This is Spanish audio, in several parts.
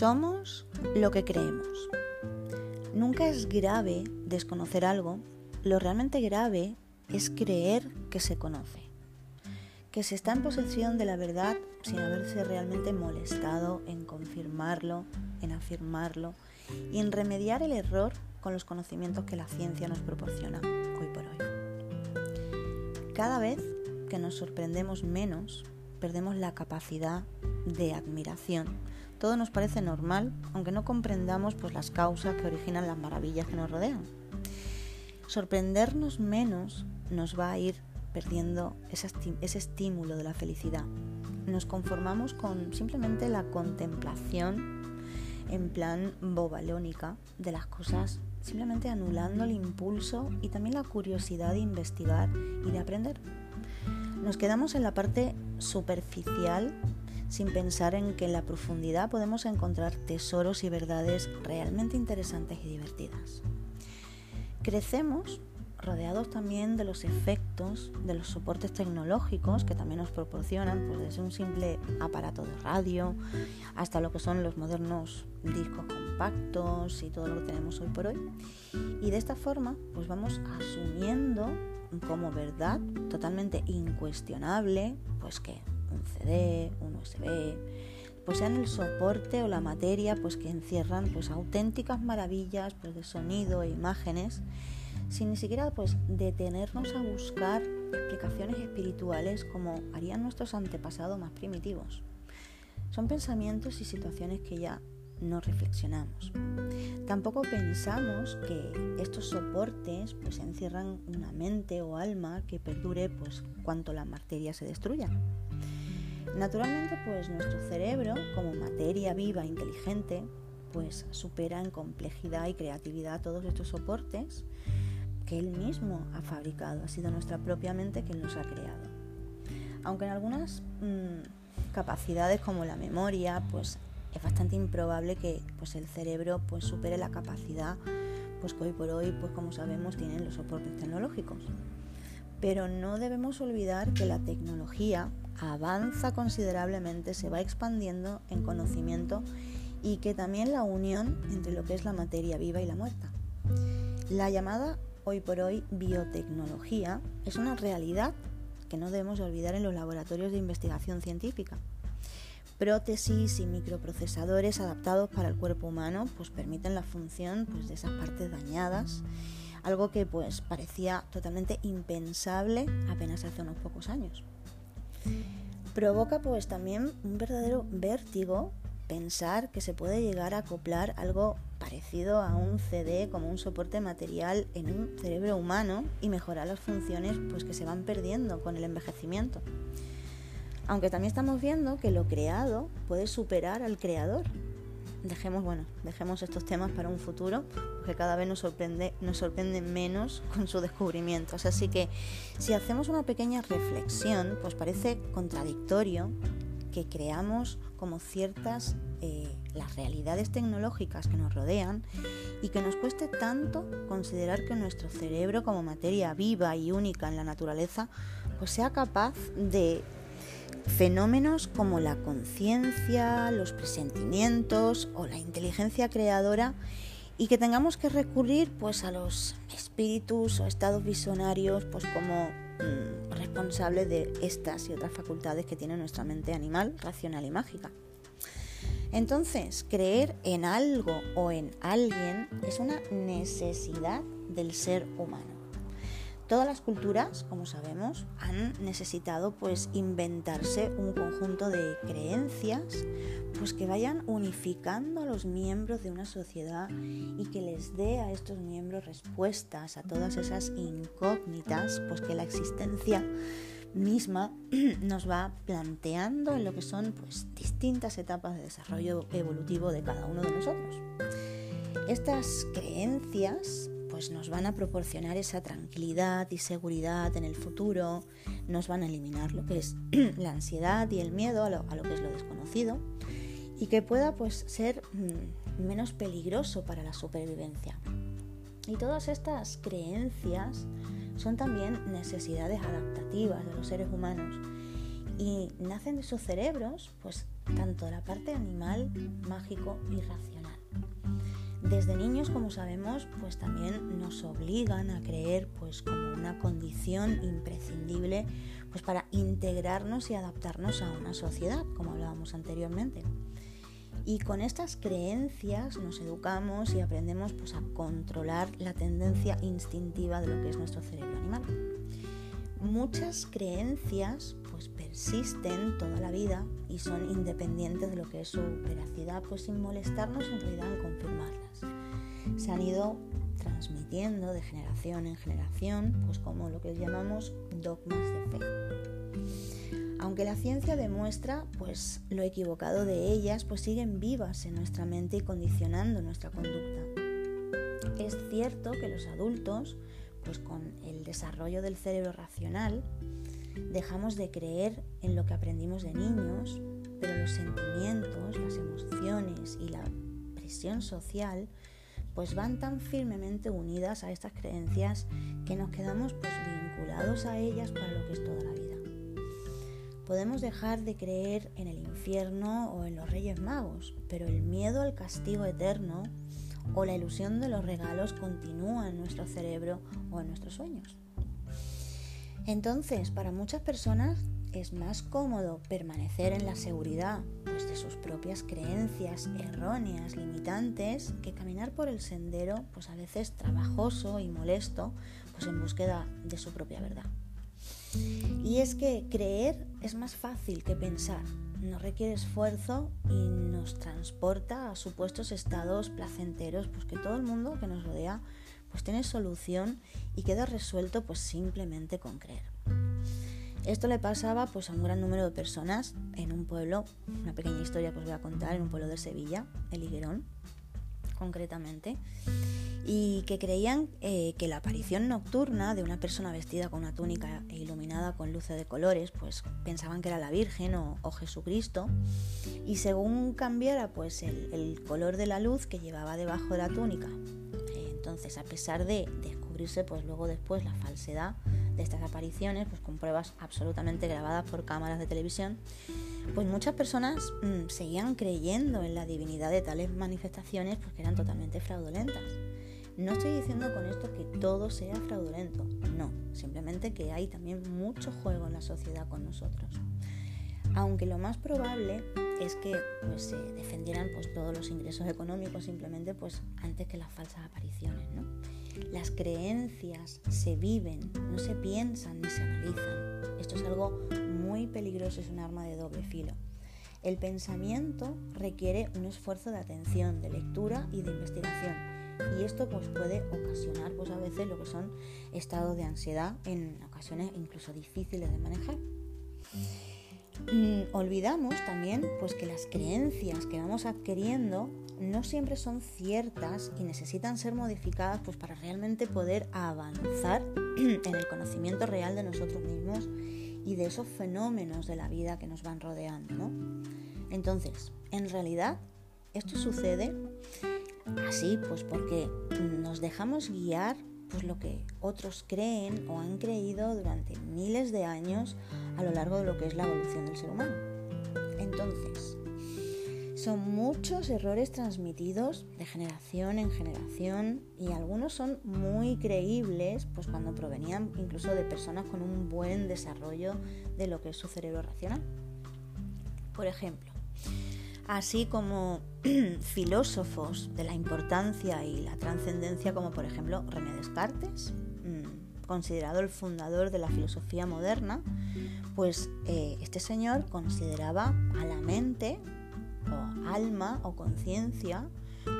Somos lo que creemos. Nunca es grave desconocer algo, lo realmente grave es creer que se conoce, que se está en posesión de la verdad sin haberse realmente molestado en confirmarlo, en afirmarlo y en remediar el error con los conocimientos que la ciencia nos proporciona hoy por hoy. Cada vez que nos sorprendemos menos, perdemos la capacidad de admiración. Todo nos parece normal, aunque no comprendamos pues, las causas que originan las maravillas que nos rodean. Sorprendernos menos nos va a ir perdiendo ese estímulo de la felicidad. Nos conformamos con simplemente la contemplación en plan bobalónica de las cosas, simplemente anulando el impulso y también la curiosidad de investigar y de aprender. Nos quedamos en la parte superficial sin pensar en que en la profundidad podemos encontrar tesoros y verdades realmente interesantes y divertidas. Crecemos rodeados también de los efectos de los soportes tecnológicos que también nos proporcionan, pues desde un simple aparato de radio hasta lo que son los modernos discos compactos y todo lo que tenemos hoy por hoy. Y de esta forma, pues vamos asumiendo como verdad totalmente incuestionable, pues que un CD, un USB, pues sean el soporte o la materia pues que encierran pues auténticas maravillas pues de sonido e imágenes sin ni siquiera pues detenernos a buscar explicaciones espirituales como harían nuestros antepasados más primitivos. Son pensamientos y situaciones que ya no reflexionamos. Tampoco pensamos que estos soportes pues encierran una mente o alma que perdure pues cuanto la materia se destruya. Naturalmente pues nuestro cerebro como materia viva inteligente pues supera en complejidad y creatividad todos estos soportes que él mismo ha fabricado, ha sido nuestra propia mente quien los ha creado. Aunque en algunas mm, capacidades como la memoria pues es bastante improbable que pues, el cerebro pues, supere la capacidad pues, que hoy por hoy, pues, como sabemos, tienen los soportes tecnológicos. Pero no debemos olvidar que la tecnología avanza considerablemente, se va expandiendo en conocimiento y que también la unión entre lo que es la materia viva y la muerta. La llamada hoy por hoy biotecnología es una realidad que no debemos olvidar en los laboratorios de investigación científica prótesis y microprocesadores adaptados para el cuerpo humano pues permiten la función pues, de esas partes dañadas, algo que pues parecía totalmente impensable apenas hace unos pocos años. Provoca pues también un verdadero vértigo pensar que se puede llegar a acoplar algo parecido a un CD como un soporte material en un cerebro humano y mejorar las funciones pues que se van perdiendo con el envejecimiento. Aunque también estamos viendo que lo creado puede superar al creador. Dejemos, bueno, dejemos estos temas para un futuro, porque cada vez nos sorprende, nos sorprende menos con sus descubrimientos. Así que si hacemos una pequeña reflexión, pues parece contradictorio que creamos como ciertas eh, las realidades tecnológicas que nos rodean y que nos cueste tanto considerar que nuestro cerebro como materia viva y única en la naturaleza pues sea capaz de Fenómenos como la conciencia, los presentimientos o la inteligencia creadora y que tengamos que recurrir pues a los espíritus o estados visionarios pues como mm, responsables de estas y otras facultades que tiene nuestra mente animal, racional y mágica. Entonces, creer en algo o en alguien es una necesidad del ser humano. Todas las culturas, como sabemos, han necesitado pues inventarse un conjunto de creencias pues que vayan unificando a los miembros de una sociedad y que les dé a estos miembros respuestas a todas esas incógnitas pues que la existencia misma nos va planteando en lo que son pues distintas etapas de desarrollo evolutivo de cada uno de nosotros. Estas creencias pues nos van a proporcionar esa tranquilidad y seguridad en el futuro, nos van a eliminar lo que es la ansiedad y el miedo a lo, que es lo desconocido y que pueda pues ser mm, menos peligroso para la supervivencia. Y todas estas creencias son también necesidades adaptativas de los seres humanos y nacen de sus cerebros pues tanto la parte animal, mágico y racional. Desde niños, como sabemos, pues también nos obligan a creer pues como una condición imprescindible pues para integrarnos y adaptarnos a una sociedad, como hablábamos anteriormente. Y con estas creencias nos educamos y aprendemos pues, a controlar la tendencia instintiva de lo que es nuestro cerebro animal. Muchas creencias persisten toda la vida y son independientes de lo que es su veracidad, pues sin molestarnos en realidad en confirmarlas. Se han ido transmitiendo de generación en generación, pues como lo que llamamos dogmas de fe. Aunque la ciencia demuestra pues lo equivocado de ellas, pues siguen vivas en nuestra mente y condicionando nuestra conducta. Es cierto que los adultos, pues con el desarrollo del cerebro racional, dejamos de creer en lo que aprendimos de niños, pero los sentimientos, las emociones y la presión social pues van tan firmemente unidas a estas creencias que nos quedamos pues vinculados a ellas para lo que es toda la vida. Podemos dejar de creer en el infierno o en los Reyes Magos, pero el miedo al castigo eterno o la ilusión de los regalos continúa en nuestro cerebro o en nuestros sueños. Entonces, para muchas personas es más cómodo permanecer en la seguridad pues, de sus propias creencias erróneas, limitantes, que caminar por el sendero, pues a veces trabajoso y molesto, pues en búsqueda de su propia verdad. Y es que creer es más fácil que pensar, no requiere esfuerzo y nos transporta a supuestos estados placenteros, pues que todo el mundo que nos rodea pues tiene solución y queda resuelto pues simplemente con creer. Esto le pasaba pues a un gran número de personas en un pueblo, una pequeña historia que os voy a contar, en un pueblo de Sevilla, el Higuerón, concretamente, y que creían eh, que la aparición nocturna de una persona vestida con una túnica e iluminada con luces de colores, pues pensaban que era la Virgen o, Jesucristo, y según cambiara pues el, color de la luz que llevaba debajo de la túnica, entonces a pesar de descubrirse pues luego después la falsedad de estas apariciones, pues con pruebas absolutamente grabadas por cámaras de televisión, pues muchas personas mm, seguían creyendo en la divinidad de tales manifestaciones porque eran totalmente fraudulentas. No estoy diciendo con esto que todo sea fraudulento, no, simplemente que hay también mucho juego en la sociedad con nosotros. Aunque lo más probable es que pues, se defendieran pues, todos los ingresos económicos simplemente pues, antes que las falsas apariciones. ¿no? Las creencias se viven, no se piensan ni se analizan. Esto es algo muy peligroso, es un arma de doble filo. El pensamiento requiere un esfuerzo de atención, de lectura y de investigación. Y esto pues, puede ocasionar pues, a veces lo que son estados de ansiedad, en ocasiones incluso difíciles de manejar. Mm, olvidamos también pues, que las creencias que vamos adquiriendo no siempre son ciertas y necesitan ser modificadas pues, para realmente poder avanzar en el conocimiento real de nosotros mismos y de esos fenómenos de la vida que nos van rodeando. Entonces, en realidad, esto sucede así pues porque nos dejamos guiar pues lo que otros creen o han creído durante miles de años a lo largo de lo que es la evolución del ser humano. Entonces, son muchos errores transmitidos de generación en generación y algunos son muy creíbles, pues cuando provenían incluso de personas con un buen desarrollo de lo que es su cerebro racional. Por ejemplo, así como filósofos de la importancia y la trascendencia como por ejemplo René Descartes, mm, considerado el fundador de la filosofía moderna, pues eh, este señor consideraba a la mente o alma o conciencia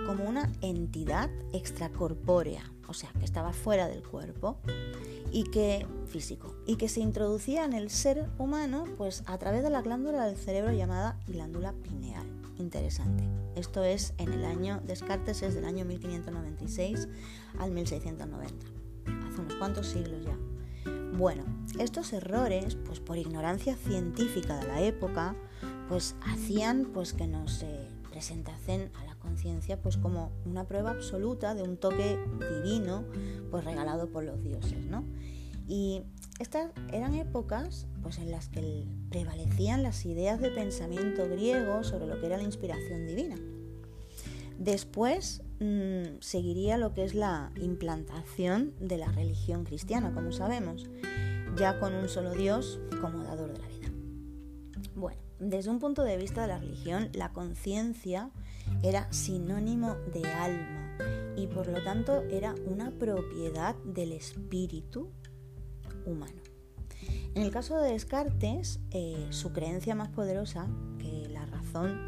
como una entidad extracorpórea, o sea, que estaba fuera del cuerpo y que físico y que se introducía en el ser humano pues a través de la glándula del cerebro llamada glándula pineal. Interesante. Esto es en el año Descartes es del año 1596 al 1690. Hace unos cuantos siglos ya. Bueno, estos errores, pues por ignorancia científica de la época, pues hacían pues que nos eh, presentasen a la conciencia pues como una prueba absoluta de un toque divino pues regalado por los dioses, ¿no? Y estas eran épocas pues, en las que prevalecían las ideas de pensamiento griego sobre lo que era la inspiración divina. Después mm, seguiría lo que es la implantación de la religión cristiana, como sabemos, ya con un solo Dios como dador de la vida. Bueno, desde un punto de vista de la religión, la conciencia era sinónimo de alma y por lo tanto era una propiedad del espíritu humano. En el caso de Descartes, eh, su creencia más poderosa que la razón,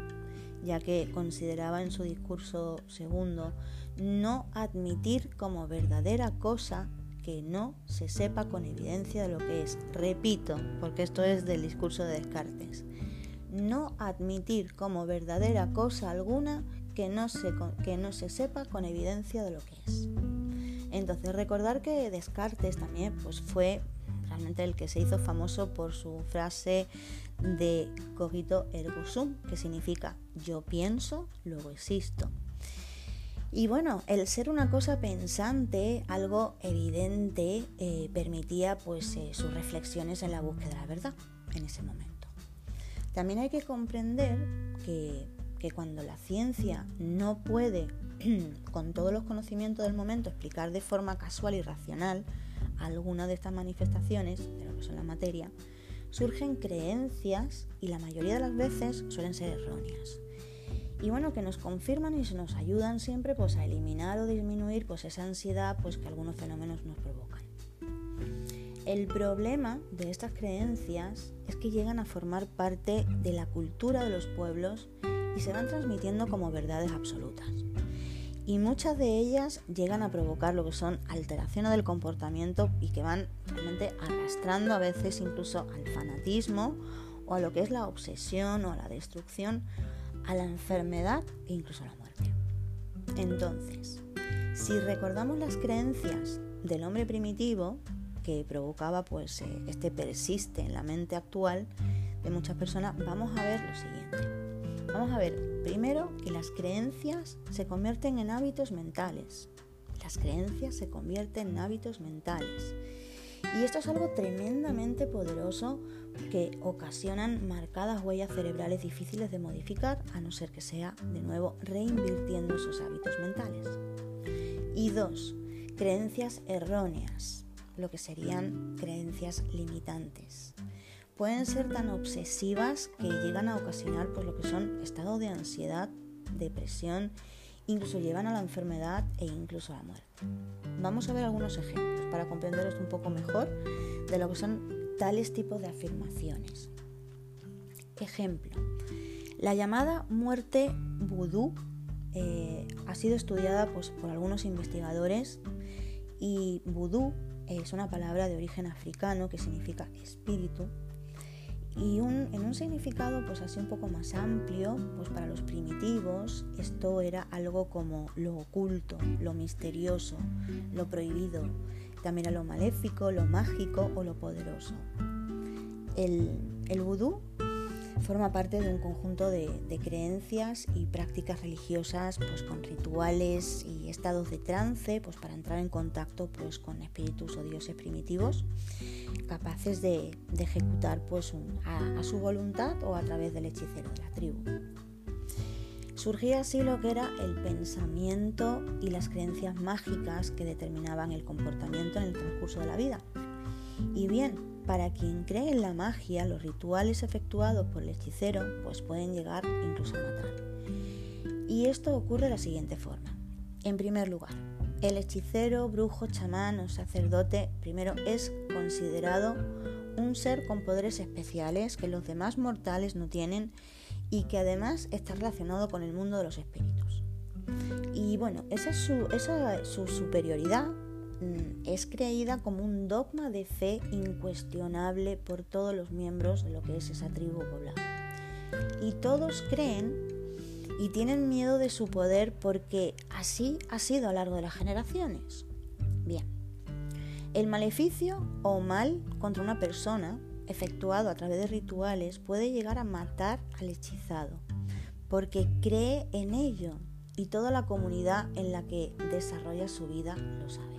ya que consideraba en su discurso segundo no admitir como verdadera cosa que no se sepa con evidencia de lo que es. Repito, porque esto es del discurso de Descartes. No admitir como verdadera cosa alguna que no se, que no se sepa con evidencia de lo que es. Entonces recordar que Descartes también pues, fue realmente el que se hizo famoso por su frase de cogito ergo sum, que significa yo pienso, luego existo. Y bueno, el ser una cosa pensante, algo evidente, eh, permitía pues eh, sus reflexiones en la búsqueda de la verdad en ese momento. También hay que comprender que, que cuando la ciencia no puede, con todos los conocimientos del momento, explicar de forma casual y racional alguna de estas manifestaciones de lo que son la materia, surgen creencias y la mayoría de las veces suelen ser erróneas. Y bueno, que nos confirman y nos ayudan siempre pues, a eliminar o disminuir pues, esa ansiedad pues, que algunos fenómenos nos provocan. El problema de estas creencias es que llegan a formar parte de la cultura de los pueblos y se van transmitiendo como verdades absolutas y muchas de ellas llegan a provocar lo que son alteraciones del comportamiento y que van realmente arrastrando a veces incluso al fanatismo o a lo que es la obsesión o a la destrucción, a la enfermedad e incluso a la muerte. Entonces, si recordamos las creencias del hombre primitivo que provocaba pues eh, este persiste en la mente actual de muchas personas, vamos a ver lo siguiente. Vamos a ver, primero que las creencias se convierten en hábitos mentales. Las creencias se convierten en hábitos mentales. Y esto es algo tremendamente poderoso que ocasionan marcadas huellas cerebrales difíciles de modificar, a no ser que sea de nuevo reinvirtiendo esos hábitos mentales. Y dos, creencias erróneas, lo que serían creencias limitantes pueden ser tan obsesivas que llegan a ocasionar pues, lo que son estados de ansiedad, depresión, incluso llevan a la enfermedad e incluso a la muerte. Vamos a ver algunos ejemplos para comprender un poco mejor de lo que son tales tipos de afirmaciones. Ejemplo, la llamada muerte vudú eh, ha sido estudiada pues, por algunos investigadores y vudú es una palabra de origen africano que significa espíritu y en un significado pues así un poco más amplio, pues para los primitivos esto era algo como lo oculto, lo misterioso, lo prohibido, también era lo maléfico, lo mágico o lo poderoso. El, el vudú forma parte de un conjunto de, creencias y prácticas religiosas pues con rituales y estados de trance pues para entrar en contacto pues con espíritus o dioses primitivos capaces de, ejecutar pues a, su voluntad o a través del hechicero de la tribu. Surgía así lo que era el pensamiento y las creencias mágicas que determinaban el comportamiento en el transcurso de la vida. Y bien, para quien cree en la magia, los rituales efectuados por el hechicero pues pueden llegar incluso a matar. Y esto ocurre de la siguiente forma. En primer lugar, el hechicero, brujo, chamán o sacerdote primero es considerado un ser con poderes especiales que los demás mortales no tienen y que además está relacionado con el mundo de los espíritus. Y bueno, esa es su, esa, su superioridad Mm, es creída como un dogma de fe incuestionable por todos los miembros de lo que es esa tribu poblada. Y todos creen y tienen miedo de su poder porque así ha sido a lo largo de las generaciones. Bien, el maleficio o mal contra una persona efectuado a través de rituales puede llegar a matar al hechizado porque cree en ello y toda la comunidad en la que desarrolla su vida lo sabe.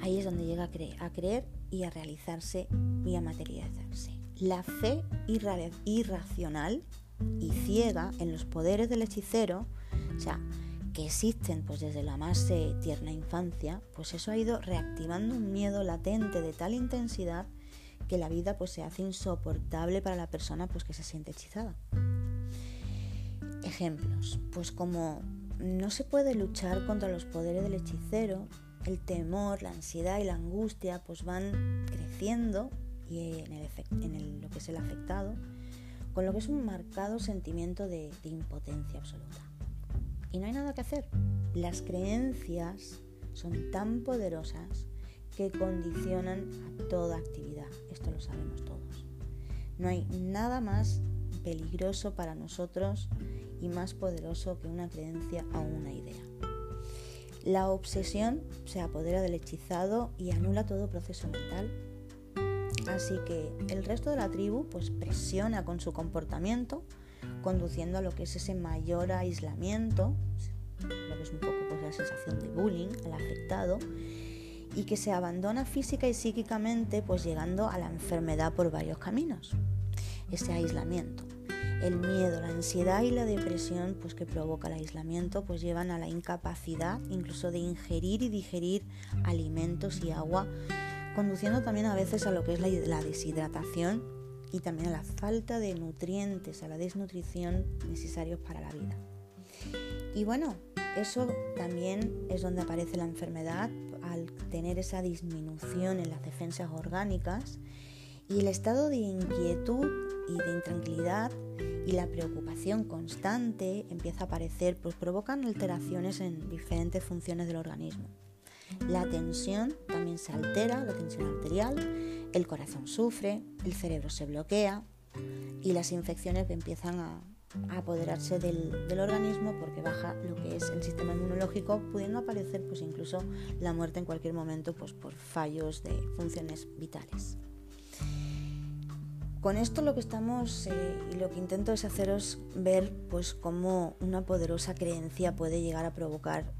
ahí es donde llega a creer, a creer y a realizarse y a materializarse. La fe irracional y ciega en los poderes del hechicero, o sea, que existen pues desde la más eh, tierna infancia, pues eso ha ido reactivando un miedo latente de tal intensidad que la vida pues se hace insoportable para la persona pues que se siente hechizada. Ejemplos, pues como no se puede luchar contra los poderes del hechicero, el temor, la ansiedad y la angustia pues van creciendo y en, el en lo que es el afectado, con lo que es un marcado sentimiento de, impotencia absoluta. Y no hay nada que hacer. Las creencias son tan poderosas que condicionan a toda actividad. Esto lo sabemos todos. No hay nada más peligroso para nosotros y más poderoso que una creencia o una idea. La obsesión se apodera del hechizado y anula todo proceso mental. Así que el resto de la tribu pues presiona con su comportamiento, conduciendo a lo que es ese mayor aislamiento, lo que es un poco pues, la sensación de bullying al afectado, y que se abandona física y psíquicamente, pues llegando a la enfermedad por varios caminos. Ese aislamiento. El miedo, la ansiedad y la depresión pues, que provoca el aislamiento pues, llevan a la incapacidad incluso de ingerir y digerir alimentos y agua, conduciendo también a veces a lo que es la, deshidratación y también a la falta de nutrientes, a la desnutrición necesarios para la vida. Y bueno, eso también es donde aparece la enfermedad al tener esa disminución en las defensas orgánicas y el estado de inquietud y de intranquilidad y la preocupación constante empieza a aparecer, pues provocan alteraciones en diferentes funciones del organismo. La tensión también se altera, la tensión arterial, el corazón sufre, el cerebro se bloquea y las infecciones empiezan a, apoderarse del, organismo porque baja lo que es el sistema inmunológico, pudiendo aparecer pues incluso la muerte en cualquier momento pues por fallos de funciones vitales. Con esto lo que estamos eh, y lo que intento es haceros ver pues cómo una poderosa creencia puede llegar a provocar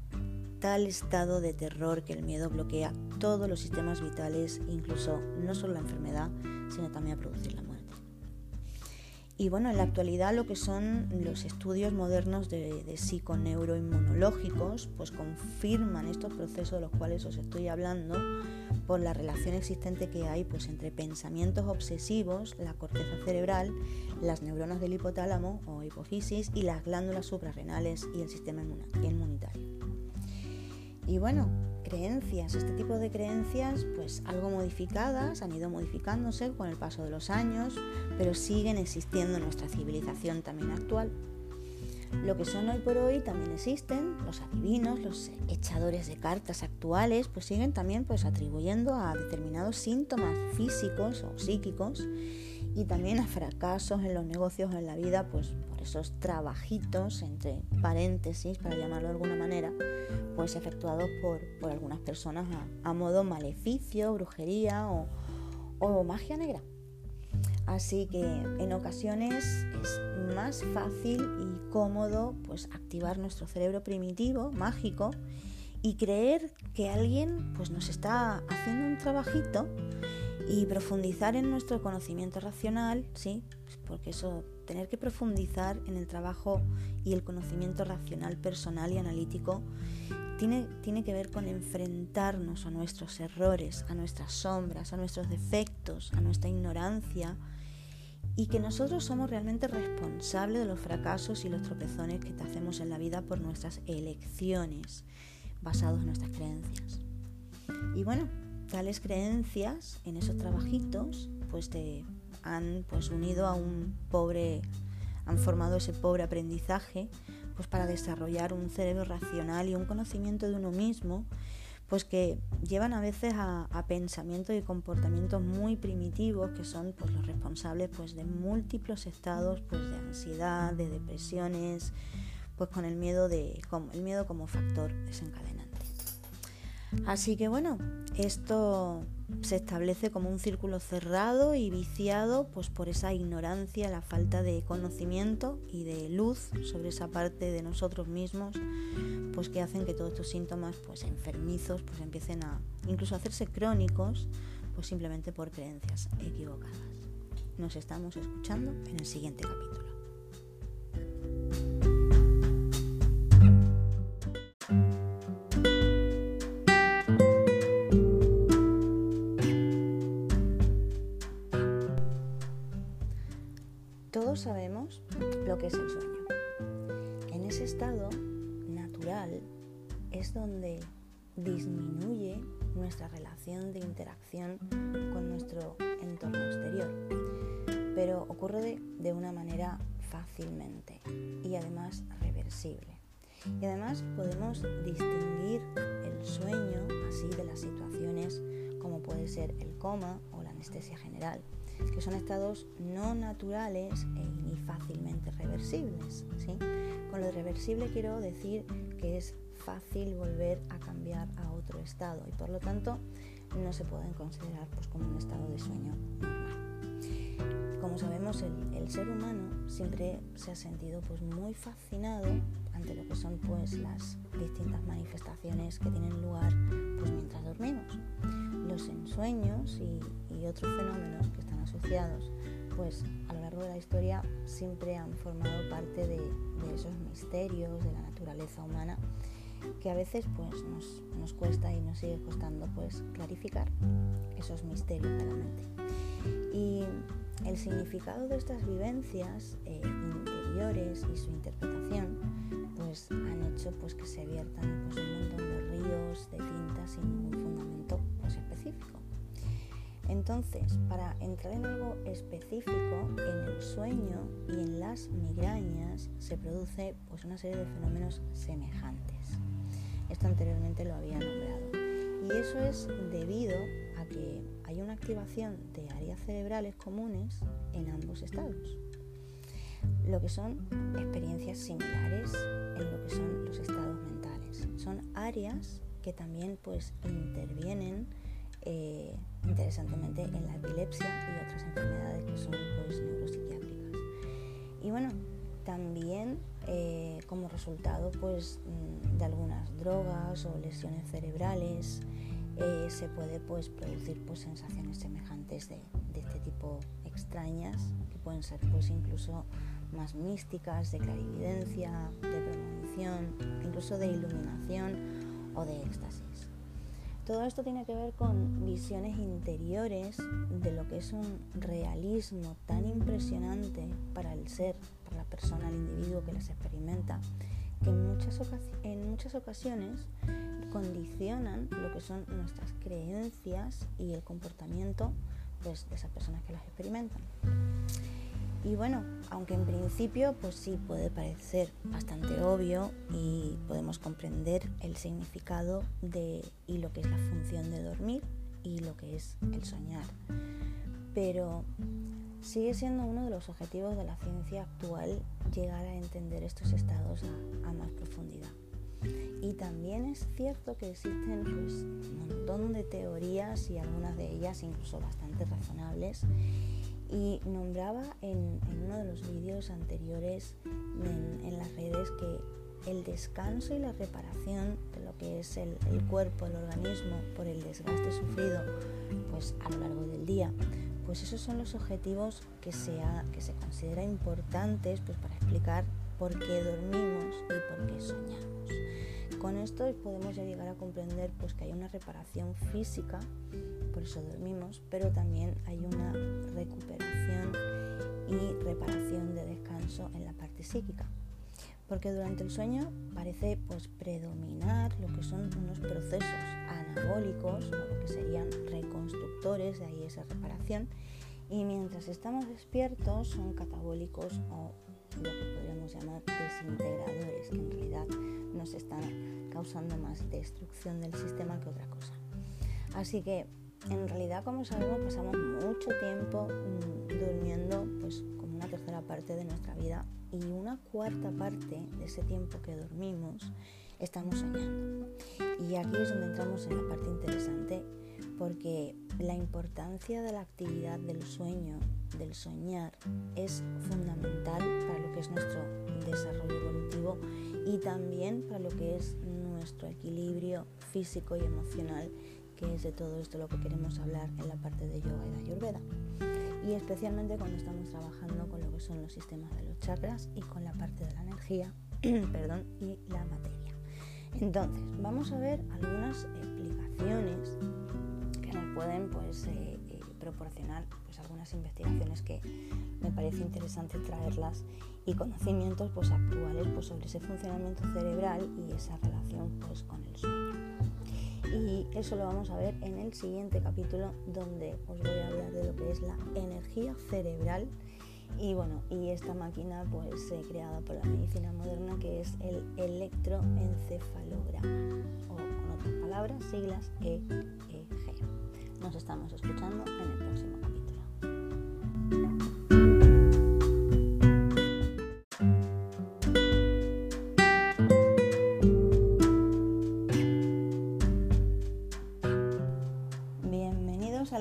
tal estado de terror que el miedo bloquea todos los sistemas vitales, incluso no solo la enfermedad, sino también a producir la muerte. Y bueno, en la actualidad lo que son los estudios modernos de, de psiconeuroinmunológicos, pues confirman estos procesos de los cuales os estoy hablando por la relación existente que hay pues, entre pensamientos obsesivos, la corteza cerebral, las neuronas del hipotálamo o hipofisis y las glándulas suprarrenales y el sistema inmunitario. Y bueno, creencias, este tipo de creencias, pues algo modificadas, han ido modificándose con el paso de los años, pero siguen existiendo en nuestra civilización también actual. Lo que son hoy por hoy también existen, los adivinos, los echadores de cartas actuales, pues siguen también pues atribuyendo a determinados síntomas físicos o psíquicos y también a fracasos en los negocios en la vida, pues por esos trabajitos, entre paréntesis, para llamarlo de alguna manera, pues efectuados por, por algunas personas a, modo maleficio, brujería o, o magia negra. Así que en ocasiones es más fácil y cómodo pues activar nuestro cerebro primitivo, mágico, y creer que alguien pues nos está haciendo un trabajito y profundizar en nuestro conocimiento racional, sí, porque eso tener que profundizar en el trabajo y el conocimiento racional personal y analítico tiene, tiene que ver con enfrentarnos a nuestros errores, a nuestras sombras, a nuestros defectos, a nuestra ignorancia y que nosotros somos realmente responsables de los fracasos y los tropezones que te hacemos en la vida por nuestras elecciones basados en nuestras creencias. Y bueno, tales creencias en esos trabajitos pues te han pues unido a un pobre han formado ese pobre aprendizaje pues para desarrollar un cerebro racional y un conocimiento de uno mismo pues que llevan a veces a, pensamientos y comportamientos muy primitivos que son pues los responsables pues de múltiples estados pues de ansiedad, de depresiones, pues con el miedo de como, el miedo como factor desencadenante. Así que bueno, esto se establece como un círculo cerrado y viciado pues por esa ignorancia, la falta de conocimiento y de luz sobre esa parte de nosotros mismos pues que hacen que todos estos síntomas pues enfermizos pues empiecen a incluso a hacerse crónicos pues simplemente por creencias equivocadas. Nos estamos escuchando en el siguiente capítulo. Es donde disminuye nuestra relación de interacción con nuestro entorno exterior, pero ocurre de, una manera fácilmente y además reversible. Y además podemos distinguir el sueño así de las situaciones como puede ser el coma o la anestesia general, que son estados no naturales e ni fácilmente reversibles. ¿sí? Con lo reversible quiero decir que es fácil volver a cambiar a otro estado y por lo tanto no se pueden considerar pues, como un estado de sueño normal. Como sabemos, el, ser humano siempre se ha sentido pues, muy fascinado ante lo que son pues, las distintas manifestaciones que tienen lugar pues, mientras dormimos. Los ensueños y, otros fenómenos que están asociados pues a lo largo de la historia siempre han formado parte de, de, esos misterios de la naturaleza humana que a veces pues nos, cuesta y nos sigue costando pues clarificar esos misterios de la mente. Y el significado de estas vivencias eh, interiores y su interpretación pues han hecho pues que se viertan pues, un montón de ríos de tinta sin ningún fundamento pues, específico. Entonces, para entrar en algo específico, en el sueño y en las migrañas se produce pues, una serie de fenómenos semejantes. Esto anteriormente lo había nombrado. Y eso es debido a que hay una activación de áreas cerebrales comunes en ambos estados. Lo que son experiencias similares en lo que son los estados mentales. Son áreas que también pues intervienen eh, interesantemente en la epilepsia y otras enfermedades que son pues neuropsiquiátricas. Y bueno, también eh, como resultado pues, mm, de algunas drogas o lesiones cerebrales eh, se puede pues, producir pues, sensaciones semejantes de, este tipo extrañas que pueden ser pues, incluso más místicas, de clarividencia, de premonición, incluso de iluminación o de éxtasis. Todo esto tiene que ver con visiones interiores de lo que es un realismo tan impresionante para el ser, la persona, el individuo que las experimenta, que en muchas, en muchas ocasiones condicionan lo que son nuestras creencias y el comportamiento pues, de esas personas que las experimentan. Y bueno, aunque en principio pues sí puede parecer bastante obvio y podemos comprender el significado de y lo que es la función de dormir y lo que es el soñar. Pero sigue siendo uno de los objetivos de la ciencia actual llegar a entender estos estados a, más profundidad. Y también es cierto que existen pues, un montón de teorías y algunas de ellas incluso bastante razonables y nombraba en, uno de los vídeos anteriores en, las redes que el descanso y la reparación de lo que es el, cuerpo, el organismo, por el desgaste sufrido pues, a lo largo del día, pues esos son los objetivos que se, que se considera importantes pues, para explicar por qué dormimos y por qué soñamos. Con esto podemos ya llegar a comprender pues, que hay una reparación física por eso dormimos, pero también hay una recuperación y reparación de descanso en la parte psíquica. Porque durante el sueño parece pues, predominar lo que son unos procesos anabólicos o lo que serían reconstructores, de ahí esa reparación, y mientras estamos despiertos son catabólicos o lo que podríamos llamar desintegradores, que en realidad nos están causando más destrucción del sistema que otra cosa. Así que en realidad, como sabemos, pasamos mucho tiempo mm, durmiendo, pues como una tercera parte de nuestra vida y una cuarta parte de ese tiempo que dormimos estamos soñando. Y aquí es donde entramos en la parte interesante porque la importancia de la actividad del sueño, del soñar, es fundamental para lo que es nuestro desarrollo evolutivo y también para lo que es nuestro equilibrio físico y emocional, que es de todo esto lo que queremos hablar en la parte de yoga y de ayurveda. Y especialmente cuando estamos trabajando con lo que son los sistemas de los chakras y con la parte de la energía perdón, y la materia. Entonces, vamos a ver algunas explicaciones que nos pueden pues, eh, eh, proporcionar pues, algunas investigaciones que me parece interesante traerlas y conocimientos pues, actuales pues, sobre ese funcionamiento cerebral y esa relación pues, con el sueño. Y eso lo vamos a ver en el siguiente capítulo donde os voy a hablar de lo que es la energía cerebral y bueno, y esta máquina pues eh, creada por la medicina moderna que es el electroencefalograma o con otras palabras, siglas EEG. Nos estamos escuchando en el próximo capítulo.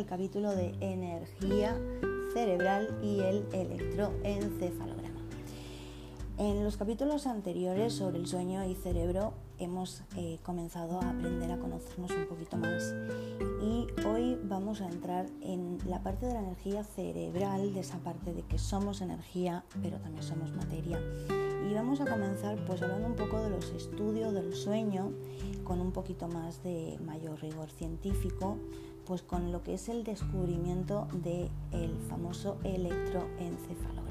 Capítulo de energía cerebral y el electroencefalograma. En los capítulos anteriores sobre el sueño y cerebro hemos eh, comenzado a aprender a conocernos un poquito más y hoy vamos a entrar en la parte de la energía cerebral, de esa parte de que somos energía pero también somos materia. Y vamos a comenzar pues hablando un poco de los estudios del sueño con un poquito más de mayor rigor científico, pues con lo que es el descubrimiento del famoso electroencefalograma.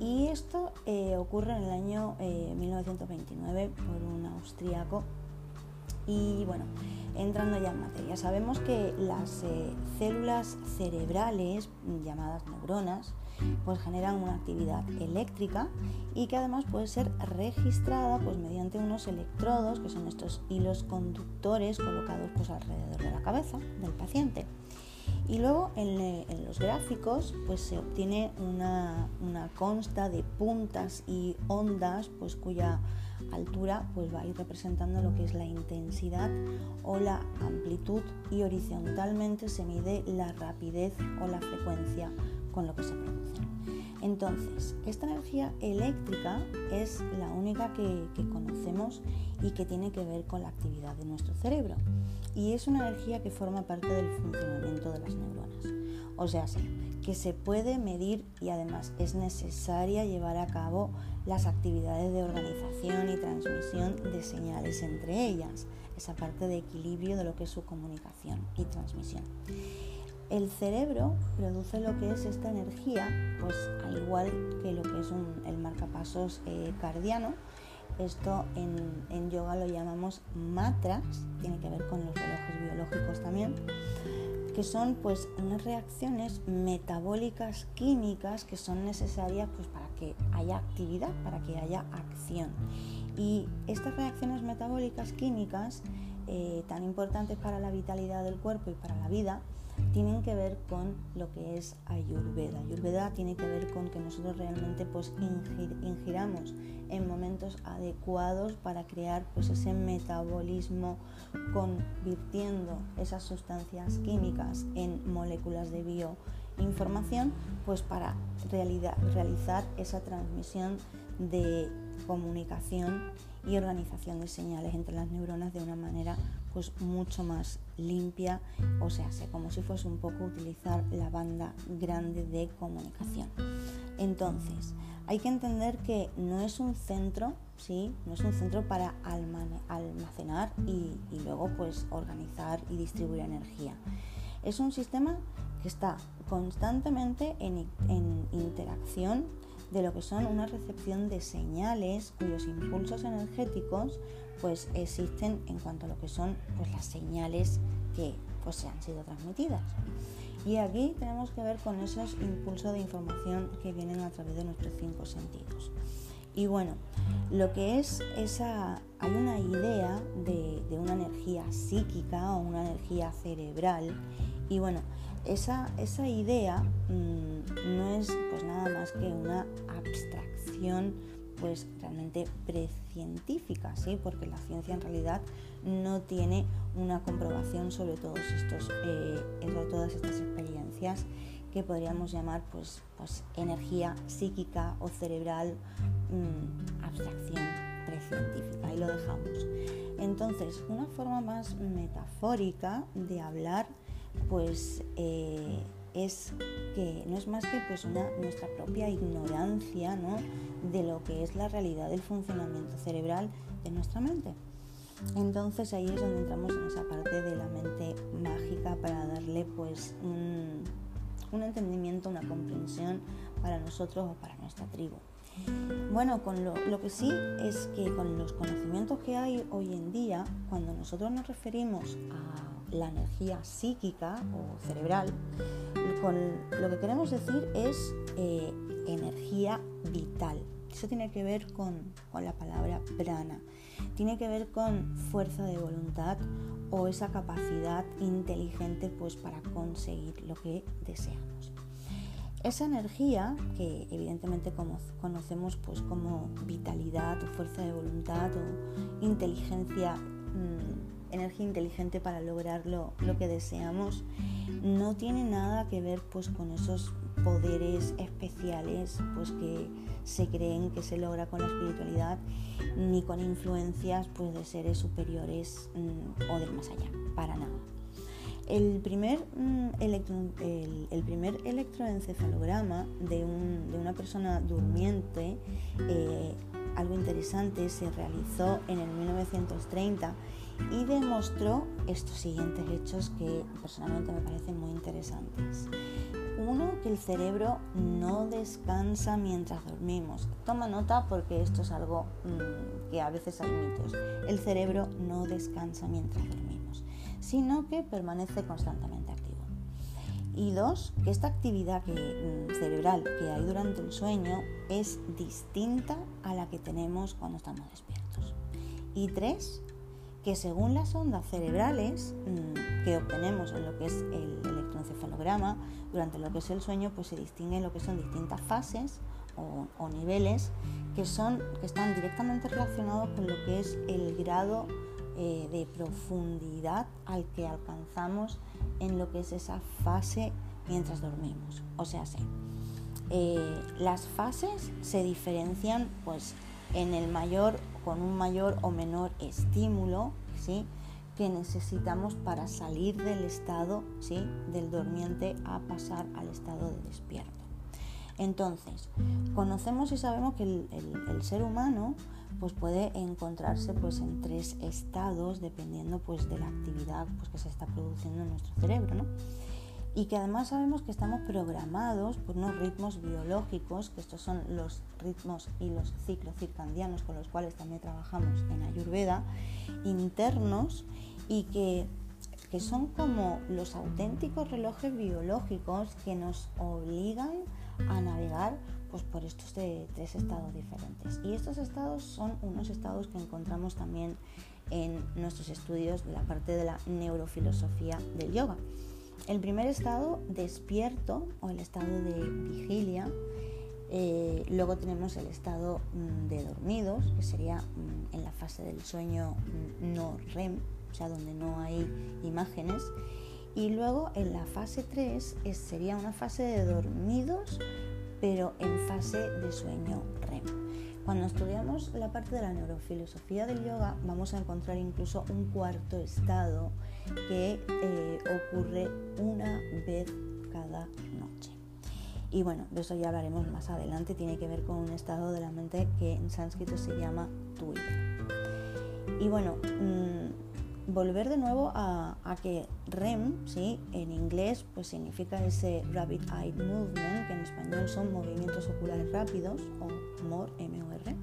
Y esto eh, ocurre en el año 1929 eh, por un austríaco. Y bueno, entrando ya en materia, sabemos que las eh, células cerebrales, llamadas neuronas, pues generan una actividad eléctrica y que además puede ser registrada pues mediante unos electrodos que son estos hilos conductores colocados pues alrededor de la cabeza del paciente. Y luego en, los gráficos pues se obtiene una, una, consta de puntas y ondas pues cuya altura pues va a ir representando lo que es la intensidad o la amplitud y horizontalmente se mide la rapidez o la frecuencia con lo que se produce. Entonces, esta energía eléctrica es la única que, conocemos y que tiene que ver con la actividad de nuestro cerebro. Y es una energía que forma parte del funcionamiento de las neuronas. O sea, que se puede medir y además es necesaria llevar a cabo las actividades de organización y transmisión de señales entre ellas, esa parte de equilibrio de lo que es su comunicación y transmisión. El cerebro produce lo que es esta energía, pues al igual que lo que es el marcapasos eh, cardiano. Esto en, yoga lo llamamos matras, tiene que ver con los relojes biológicos también, que son pues unas reacciones metabólicas químicas que son necesarias pues para que haya actividad, para que haya acción. Y estas reacciones metabólicas químicas, eh, tan importantes para la vitalidad del cuerpo y para la vida, tienen que ver con lo que es Ayurveda. Ayurveda tiene que ver con que nosotros realmente pues ingiramos en momentos adecuados para crear pues ese metabolismo convirtiendo esas sustancias químicas en moléculas de bioinformación pues para realizar esa transmisión de comunicación y organización de señales entre las neuronas de una manera pues mucho más limpia, o sea, como si fuese un poco utilizar la banda grande de comunicación. Entonces, hay que entender que no es un centro, ¿sí? No es un centro para almacenar y, luego pues organizar y distribuir energía. Es un sistema que está constantemente en, en interacción de lo que son una recepción de señales cuyos impulsos energéticos pues existen en cuanto a lo que son pues, las señales que pues, se han sido transmitidas. Y aquí tenemos que ver con esos impulsos de información que vienen a través de nuestros cinco sentidos. Y bueno, lo que es esa, hay una idea de, una energía psíquica o una energía cerebral. Y bueno, esa, esa idea mm, no es pues nada más que una abstracción pues realmente precientífica, ¿sí? porque la ciencia en realidad no tiene una comprobación sobre todos estos, eh, todas estas experiencias que podríamos llamar pues, pues energía psíquica o cerebral, mm, abstracción precientífica. Ahí lo dejamos. Entonces, una forma más metafórica de hablar, pues eh, es que no es más que pues nuestra propia ignorancia de lo que es la realidad del funcionamiento cerebral de nuestra mente. Entonces ahí es donde entramos en esa parte de la mente mágica para darle pues un, un entendimiento, una comprensión para nosotros o para nuestra tribu. Bueno, con lo, lo, que sí es que con los conocimientos que hay hoy en día, cuando nosotros nos referimos a la energía psíquica o cerebral, con lo que queremos decir es eh, energía vital. Eso tiene que ver con, con la palabra prana, tiene que ver con fuerza de voluntad o esa capacidad inteligente pues para conseguir lo que deseamos. Esa energía que evidentemente conocemos pues como vitalidad o fuerza de voluntad o inteligencia, mm, energía inteligente para lograr lo, que deseamos, no tiene nada que ver pues con esos poderes especiales pues que se creen que se logra con la espiritualidad ni con influencias pues de seres superiores mm, o del más allá, para nada. El primer, mm, el, primer electroencefalograma de, una persona durmiente, eh, algo interesante, se realizó en el 1930 y demostró estos siguientes hechos que personalmente me parecen muy interesantes. Uno, que el cerebro no descansa mientras dormimos. Toma nota porque esto es algo mm, que a veces hay mitos. El cerebro no descansa mientras dormimos, sino que permanece constantemente activo. Y dos, que esta actividad mm, cerebral que hay durante el sueño es distinta a la que tenemos cuando estamos despiertos. Y tres, que según las ondas cerebrales mm, que obtenemos en lo que es el electroencefalograma, durante lo que es el sueño, pues se distinguen lo que son distintas fases o, niveles que, son, que están directamente relacionados con lo que es el grado eh, de profundidad al que alcanzamos en lo que es esa fase mientras dormimos. O sea, sí, eh, las fases se diferencian pues en el mayor con un mayor o menor estímulo, ¿sí? que necesitamos para salir del estado ¿sí? del dormiente a pasar al estado de despierto. Entonces, conocemos y sabemos que el, ser humano pues puede encontrarse pues en tres estados dependiendo pues de la actividad pues, que se está produciendo en nuestro cerebro, ¿no? Y que además sabemos que estamos programados por unos ritmos biológicos, que estos son los ritmos y los ciclos circadianos con los cuales también trabajamos en Ayurveda, internos y que, que son como los auténticos relojes biológicos que nos obligan a navegar pues, por estos tres estados diferentes. Y estos estados son unos estados que encontramos también en nuestros estudios de la parte de la neurofilosofía del yoga. El primer estado despierto o el estado de vigilia. Eh, luego tenemos el estado mm, de dormidos, que sería mm, en la fase del sueño mm, no REM, o sea, donde no hay imágenes. Y luego en la fase 3 sería una fase de dormidos, pero en fase de sueño REM. Cuando estudiamos la parte de la neurofilosofía del yoga, vamos a encontrar incluso un cuarto estado que eh, ocurre una vez cada noche. Y bueno, de eso ya hablaremos más adelante, tiene que ver con un estado de la mente que en sánscrito se llama tuya. Y bueno, mm, volver de nuevo a, que REM, ¿sí? en inglés, pues significa ese Rapid Eye Movement, que en español son movimientos oculares rápidos, o MOR, M-O-R.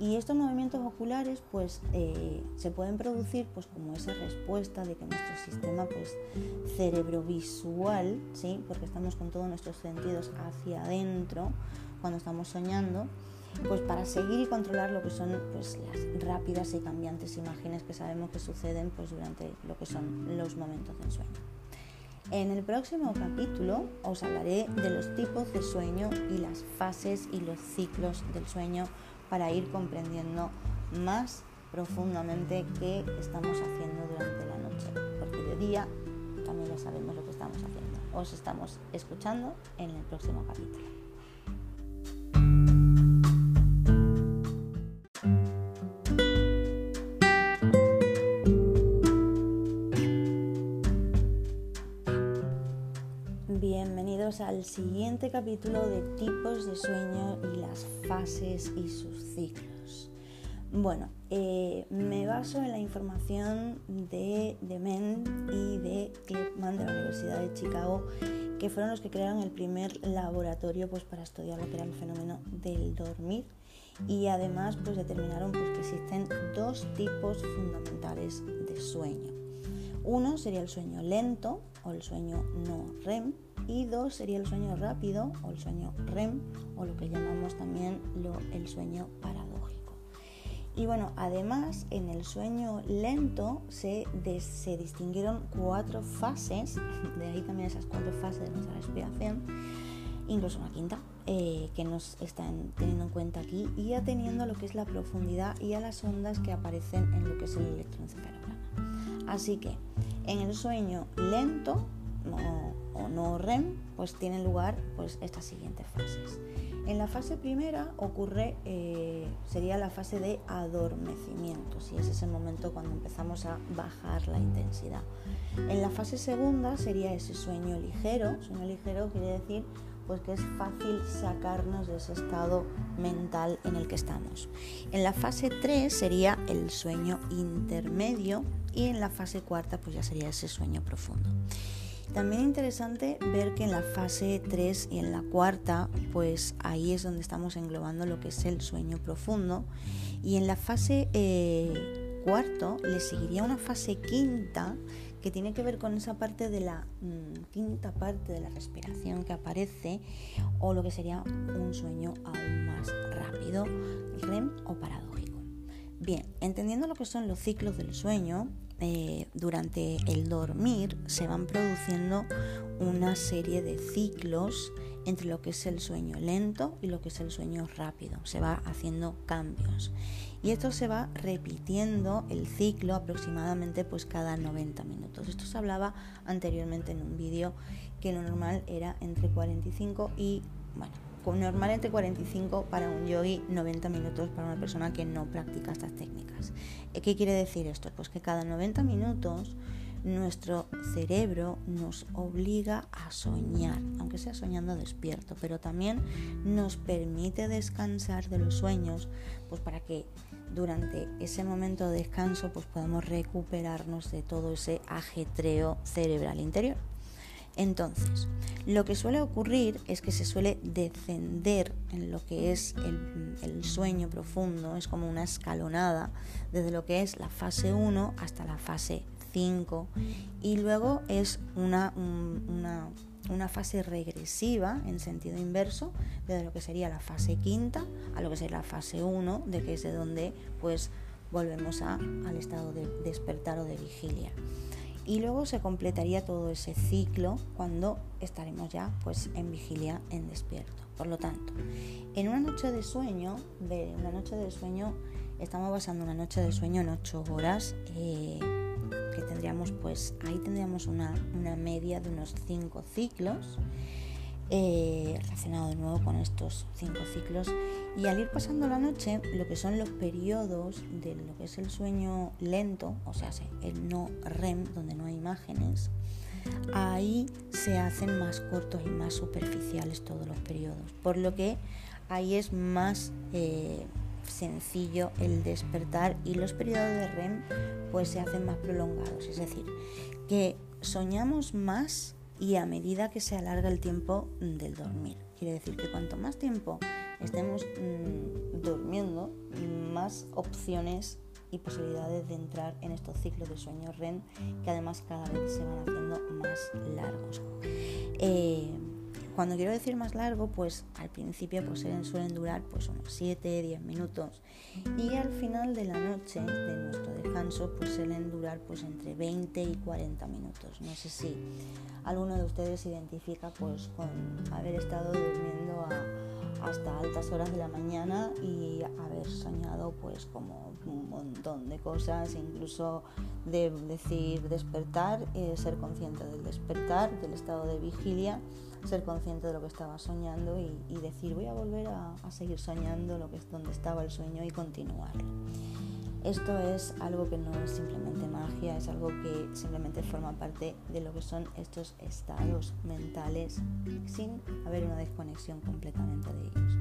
Y estos movimientos oculares pues, eh, se pueden producir pues, como esa respuesta de que nuestro sistema pues, cerebrovisual, ¿sí? porque estamos con todos nuestros sentidos hacia adentro cuando estamos soñando, pues para seguir y controlar lo que son pues, las rápidas y cambiantes imágenes que sabemos que suceden pues, durante lo que son los momentos del sueño. En el próximo capítulo os hablaré de los tipos de sueño y las fases y los ciclos del sueño para ir comprendiendo más profundamente qué estamos haciendo durante la noche, porque de día también ya sabemos lo que estamos haciendo. Os estamos escuchando en el próximo capítulo. Al siguiente capítulo de tipos de sueño y las fases y sus ciclos. Bueno, eh, me baso en la información de Dement y de Klepman de la Universidad de Chicago, que fueron los que crearon el primer laboratorio pues, para estudiar lo que era el fenómeno del dormir y además pues, determinaron pues, que existen dos tipos fundamentales de sueño. Uno sería el sueño lento o el sueño no REM y dos sería el sueño rápido o el sueño REM o lo que llamamos también el sueño paradójico. Y bueno, además en el sueño lento se, se distinguieron cuatro fases, de ahí también esas cuatro fases de nuestra respiración, incluso una quinta, eh, que nos están teniendo en cuenta aquí, y atendiendo a lo que es la profundidad y a las ondas que aparecen en lo que es el electroencefalograma. Así que en el sueño lento o no REM, pues tienen lugar pues, estas siguientes fases. En la fase primera ocurre, eh, sería la fase de adormecimiento, si ese es el momento cuando empezamos a bajar la intensidad. En la fase segunda sería ese sueño ligero, sueño ligero quiere decir pues que es fácil sacarnos de ese estado mental en el que estamos. En la fase 3 sería el sueño intermedio y en la fase cuarta pues ya sería ese sueño profundo. También interesante ver que en la fase 3 y en la cuarta, pues ahí es donde estamos englobando lo que es el sueño profundo. Y en la fase eh, cuarto le seguiría una fase quinta que tiene que ver con esa parte de la mm, quinta parte de la respiración que aparece o lo que sería un sueño aún más rápido, REM o paradójico. Bien, entendiendo lo que son los ciclos del sueño, eh, durante el dormir se van produciendo una serie de ciclos entre lo que es el sueño lento y lo que es el sueño rápido. Se va haciendo cambios. Y esto se va repitiendo el ciclo aproximadamente pues cada 90 minutos. Esto se hablaba anteriormente en un vídeo que lo normal era entre 45 y bueno, normal entre 45 para un yogi, 90 minutos para una persona que no practica estas técnicas. Eh, ¿Qué quiere decir esto? Pues que cada 90 minutos nuestro cerebro nos obliga a soñar, aunque sea soñando despierto, pero también nos permite descansar de los sueños, pues para que durante ese momento de descanso pues podamos recuperarnos de todo ese ajetreo cerebral interior. Entonces, lo que suele ocurrir es que se suele descender en lo que es el, sueño profundo, es como una escalonada desde lo que es la fase 1 hasta la fase 5 y luego es una, una, fase regresiva en sentido inverso desde lo que sería la fase quinta a lo que sería la fase 1, de que es de donde pues volvemos al estado de despertar o de vigilia y luego se completaría todo ese ciclo cuando estaremos ya pues en vigilia en despierto. Por lo tanto, en una noche de sueño, de una noche de sueño, estamos basando una noche de sueño en 8 horas, eh, que tendríamos pues ahí tendríamos una, una media de unos 5 ciclos eh, relacionado de nuevo con estos cinco ciclos. Y al ir pasando la noche, lo que son los periodos de lo que es el sueño lento, o sea, el no REM, donde no hay imágenes, ahí se hacen más cortos y más superficiales todos los periodos. Por lo que ahí es más eh, sencillo el despertar y los periodos de REM pues se hacen más prolongados. Es decir, que soñamos más y a medida que se alarga el tiempo mm, del dormir. Quiere decir que cuanto más tiempo estemos mm, durmiendo, más opciones y posibilidades de entrar en estos ciclos de sueño REM que además cada vez se van haciendo más largos. Eh, cuando quiero decir más largo, pues al principio pues suelen, durar pues unos 7, 10 minutos y al final de la noche de nuestro descanso pues suelen durar pues entre 20 y 40 minutos. No sé si alguno de ustedes se identifica pues con haber estado durmiendo hasta altas horas de la mañana y haber soñado pues como un montón de cosas, incluso de decir despertar, eh, ser consciente del despertar, del estado de vigilia, ser consciente de lo que estaba soñando y, decir voy a volver a, a, seguir soñando lo que es donde estaba el sueño y continuar. Esto es algo que no es simplemente magia, es algo que simplemente forma parte de lo que son estos estados mentales sin haber una desconexión completamente de ellos.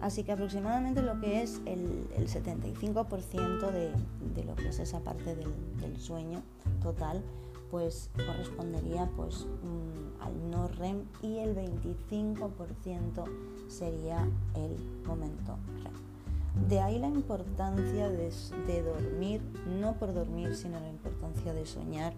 Así que aproximadamente lo que es el, 75% de, lo que es esa parte del, sueño total, pues correspondería pues mm, al no REM y el 25% sería el momento REM. De ahí la importancia de, dormir, no por dormir, sino la importancia de soñar.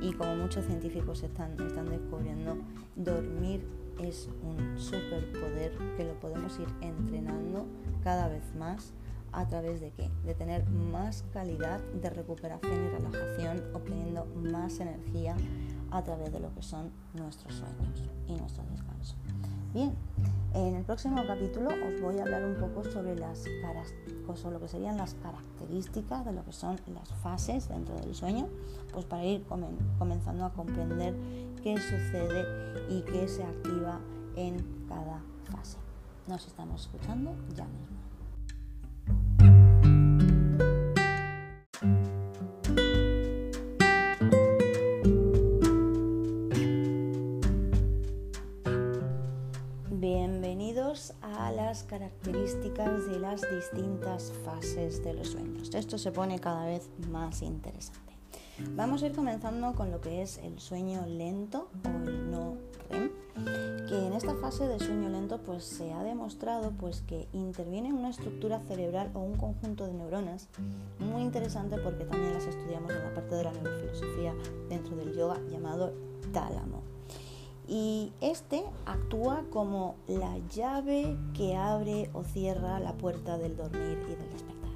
Y como muchos científicos están, están descubriendo, dormir es un superpoder que lo podemos ir entrenando cada vez más a través de qué? De tener más calidad de recuperación y relajación, más energía a través de lo que son nuestros sueños y nuestro descanso. Bien, en el próximo capítulo os voy a hablar un poco sobre las lo que serían las características de lo que son las fases dentro del sueño, pues para ir comenzando a comprender qué sucede y qué se activa en cada fase. Nos estamos escuchando ya mismo. De los sueños. Esto se pone cada vez más interesante. Vamos a ir comenzando con lo que es el sueño lento o el no REM, que en esta fase de sueño lento pues se ha demostrado pues que interviene una estructura cerebral o un conjunto de neuronas muy interesante porque también las estudiamos en la parte de la neurofilosofía dentro del yoga llamado tálamo y este actúa como la llave que abre o cierra la puerta del dormir y del despertar.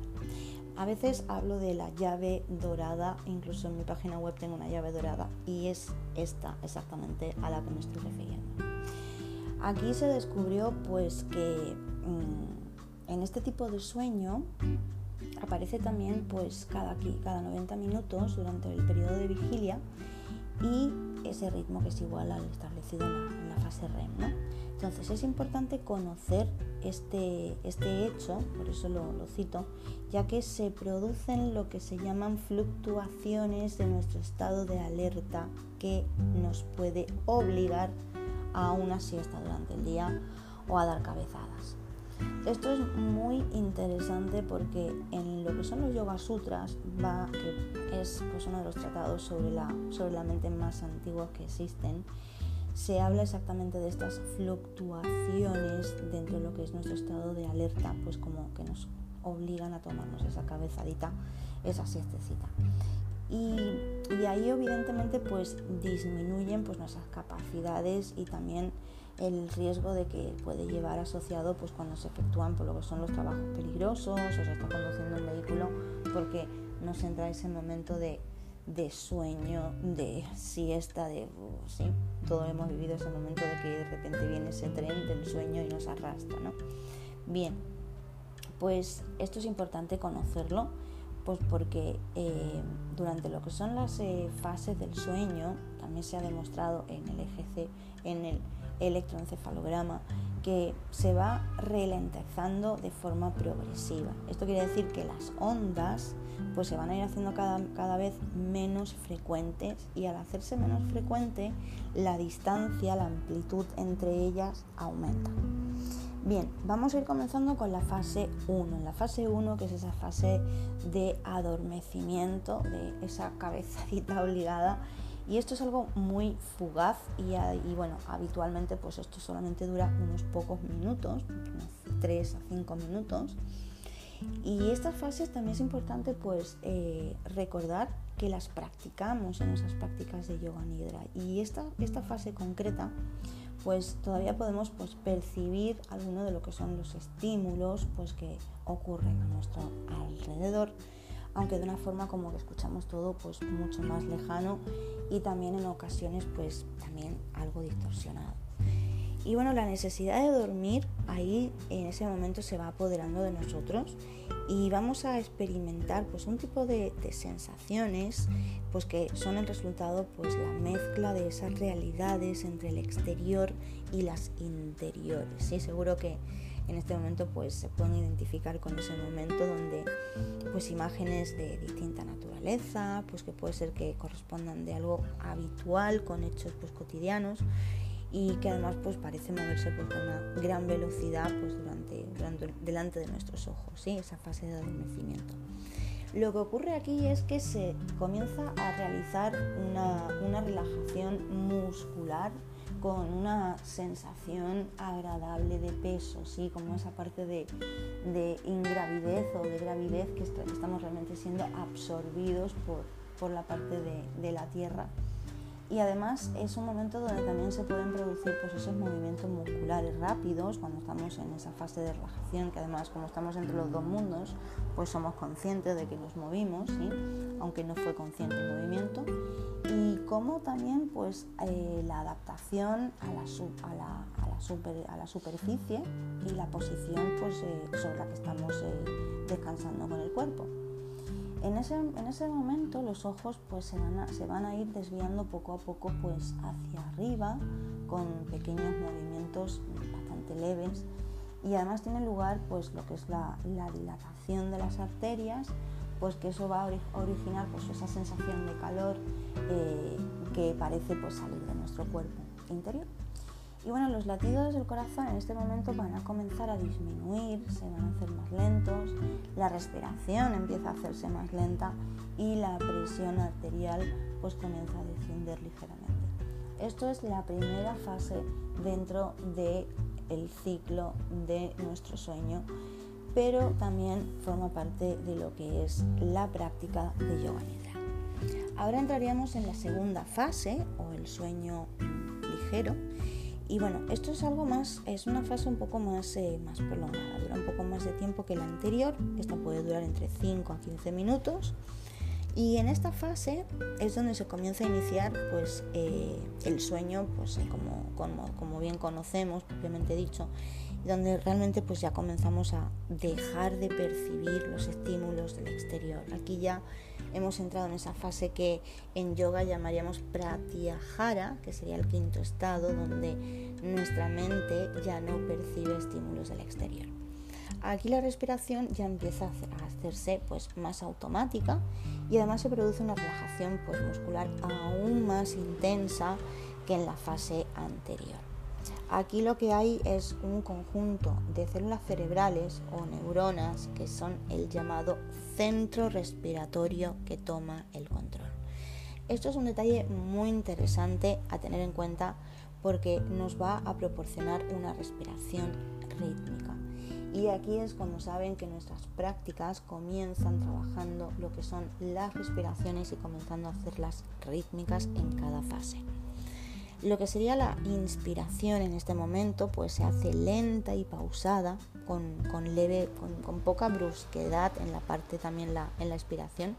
A veces hablo de la llave dorada, incluso en mi página web tengo una llave dorada y es esta exactamente a la que me estoy refiriendo. Aquí se descubrió pues que mm, en este tipo de sueño aparece también pues cada, cada 90 minutos durante el periodo de vigilia y ese ritmo que es igual al establecido en la, fase REM. ¿no? Entonces es importante conocer este, este hecho, por eso lo, lo, cito, ya que se producen lo que se llaman fluctuaciones de nuestro estado de alerta que nos puede obligar a una siesta durante el día o a dar cabezadas. Esto es muy interesante porque en lo que son los Yoga Sutras, va, que es pues, uno de los tratados sobre la, sobre la mente más antigua que existen, se habla exactamente de estas fluctuaciones dentro de lo que es nuestro estado de alerta, pues como que nos obligan a tomarnos esa cabezadita, esa siestecita. Y, y ahí evidentemente pues disminuyen pues nuestras capacidades y también el riesgo de que puede llevar asociado pues cuando se efectúan por lo que son los trabajos peligrosos o se está conduciendo un vehículo porque nos entra ese momento de, sueño, de siesta, de uh, sí, todos hemos vivido ese momento de que de repente viene ese tren del sueño y nos arrastra, ¿no? Bien, pues esto es importante conocerlo, pues porque eh, durante lo que son las eh, fases del sueño, también se ha demostrado en el EGC, en el electroencefalograma que se va ralentizando de forma progresiva. Esto quiere decir que las ondas pues se van a ir haciendo cada, cada vez menos frecuentes y al hacerse menos frecuente la distancia, la amplitud entre ellas aumenta. Bien, vamos a ir comenzando con la fase 1. En la fase 1, que es esa fase de adormecimiento, de esa cabezadita obligada y esto es algo muy fugaz y, bueno, habitualmente pues esto solamente dura unos pocos minutos, unos 3 a 5 minutos. Y estas fases también es importante pues eh, recordar que las practicamos en esas prácticas de yoga nidra. Y esta, esta fase concreta pues todavía podemos pues, percibir alguno de lo que son los estímulos pues, que ocurren a nuestro alrededor aunque de una forma como que escuchamos todo pues mucho más lejano y también en ocasiones pues también algo distorsionado. Y bueno, la necesidad de dormir ahí en ese momento se va apoderando de nosotros y vamos a experimentar pues un tipo de, sensaciones pues que son el resultado pues la mezcla de esas realidades entre el exterior y las interiores. Sí, seguro que en este momento pues se pueden identificar con ese momento donde pues imágenes de distinta naturaleza, pues que puede ser que correspondan de algo habitual con hechos pues cotidianos y que además pues parece moverse pues, con una gran velocidad pues durante, delante de nuestros ojos, ¿sí? esa fase de adormecimiento. Lo que ocurre aquí es que se comienza a realizar una, una relajación muscular con una sensación agradable de peso, ¿sí? como esa parte de, de ingravidez o de gravidez que estamos realmente siendo absorbidos por, por la parte de, de la tierra y además es un momento donde también se pueden producir pues, esos movimientos musculares rápidos cuando estamos en esa fase de relajación, que además como estamos entre los dos mundos, pues somos conscientes de que nos movimos, aunque no fue consciente el movimiento, y como también pues, eh, la adaptación a la, a, la, a, la superficie y la posición pues, eh, sobre la que estamos eh, descansando con el cuerpo. En ese, en ese momento los ojos pues, se, van a, se van a ir desviando poco a poco pues, hacia arriba con pequeños movimientos bastante leves y además tiene lugar pues, lo que es la, la dilatación de las arterias pues que eso va a originar pues, esa sensación de calor eh, que parece pues, salir de nuestro cuerpo interior. Y bueno, los latidos del corazón en este momento van a comenzar a disminuir, se van a hacer más lentos, la respiración empieza a hacerse más lenta y la presión arterial pues comienza a descender ligeramente. Esto es la primera fase dentro del el ciclo de nuestro sueño, pero también forma parte de lo que es la práctica de yoga nidra. Ahora entraríamos en la segunda fase o el sueño ligero y bueno, esto es algo más, es una fase un poco más, eh, más prolongada, dura un poco más de tiempo que la anterior, esta puede durar entre 5 a 15 minutos. Y en esta fase es donde se comienza a iniciar pues, eh, el sueño, pues, eh, como, como, como, bien conocemos, propiamente dicho, donde realmente pues, ya comenzamos a dejar de percibir los estímulos del exterior. Aquí ya hemos entrado en esa fase que en yoga llamaríamos pratyahara, que sería el quinto estado, donde nuestra mente ya no percibe estímulos del exterior. Aquí la respiración ya empieza a hacerse pues, más automática y además se produce una relajación pues, muscular aún más intensa que en la fase anterior. Aquí lo que hay es un conjunto de células cerebrales o neuronas que son el llamado centro respiratorio que toma el control. Esto es un detalle muy interesante a tener en cuenta porque nos va a proporcionar una respiración rítmica. Y aquí es cuando saben que nuestras prácticas comienzan trabajando lo que son las respiraciones y comenzando a hacerlas rítmicas en cada fase. Lo que sería la inspiración en este momento, pues se hace lenta y pausada, con, leve, con, poca brusquedad en la parte también la, en la expiración.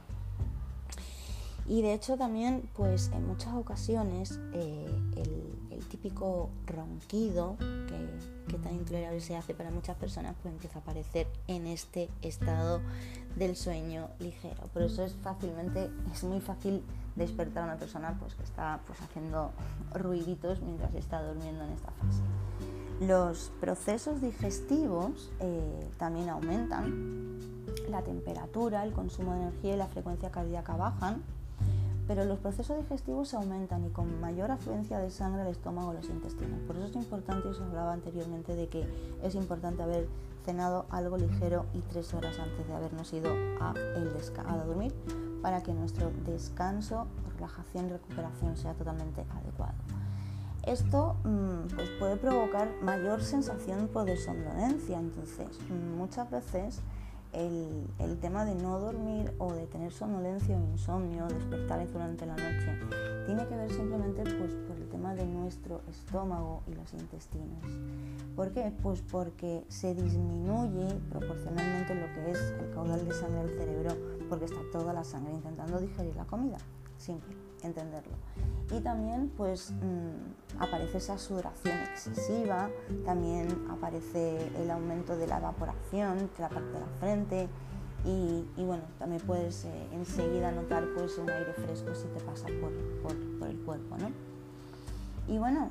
Y de hecho también, pues en muchas ocasiones, eh, el, típico ronquido que, que tan intolerable se hace para muchas personas, pues empieza a aparecer en este estado del sueño ligero. Por eso es fácilmente, es muy fácil despertar a una persona pues, que está pues, haciendo ruiditos mientras está durmiendo en esta fase. Los procesos digestivos eh, también aumentan, la temperatura, el consumo de energía y la frecuencia cardíaca bajan, pero los procesos digestivos aumentan y con mayor afluencia de sangre al estómago y los intestinos. Por eso es importante, os hablaba anteriormente de que es importante haber cenado algo ligero y tres horas antes de habernos ido a, el a dormir para que nuestro descanso, relajación y recuperación sea totalmente adecuado. Esto mm, pues puede provocar mayor sensación de somnolencia, entonces mm, muchas veces el, tema de no dormir o de tener somnolencia o insomnio, despertar durante la noche, tiene que ver simplemente pues, por el tema de nuestro estómago y los intestinos. ¿Por qué? Pues porque se disminuye proporcionalmente lo que es el caudal de sangre del cerebro porque está toda la sangre intentando digerir la comida. Simple, entenderlo. Y también pues mm, aparece esa sudoración excesiva, también aparece el aumento de la evaporación de la parte de la frente y, bueno, también puedes eh, enseguida notar pues un aire fresco si te pasa por, por, el cuerpo, ¿no? Y bueno,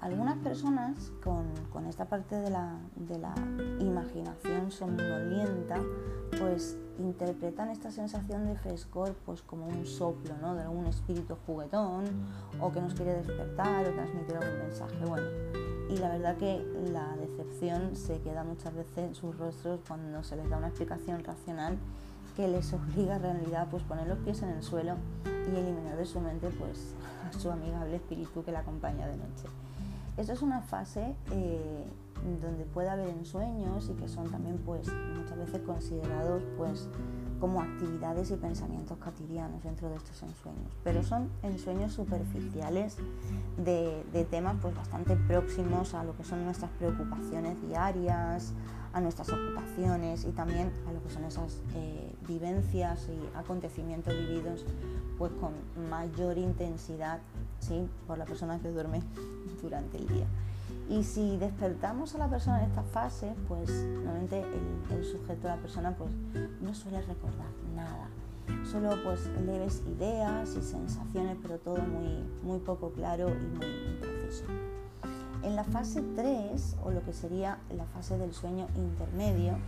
algunas personas con, esta parte de la, de la imaginación somnolienta, pues interpretan esta sensación de frescor pues como un soplo ¿no? de algún espíritu juguetón o que nos quiere despertar o transmitir algún mensaje. Bueno, y la verdad que la decepción se queda muchas veces en sus rostros cuando se les da una explicación racional que les obliga en realidad pues poner los pies en el suelo y eliminar de su mente pues su amigable espíritu que la acompaña de noche. Esto es una fase eh, donde puede haber ensueños y que son también pues muchas veces considerados pues como actividades y pensamientos cotidianos dentro de estos ensueños, pero son ensueños superficiales de, temas pues bastante próximos a lo que son nuestras preocupaciones diarias, a nuestras ocupaciones y también a lo que son esas eh, vivencias y acontecimientos vividos pues con mayor intensidad ¿sí? por la persona que duerme durante el día. Y si despertamos a la persona en esta fase, pues normalmente el, sujeto, la persona, pues no suele recordar nada. Solo pues leves ideas y sensaciones, pero todo muy, muy poco claro y muy impreciso. En la fase 3, o lo que sería la fase del sueño intermedio,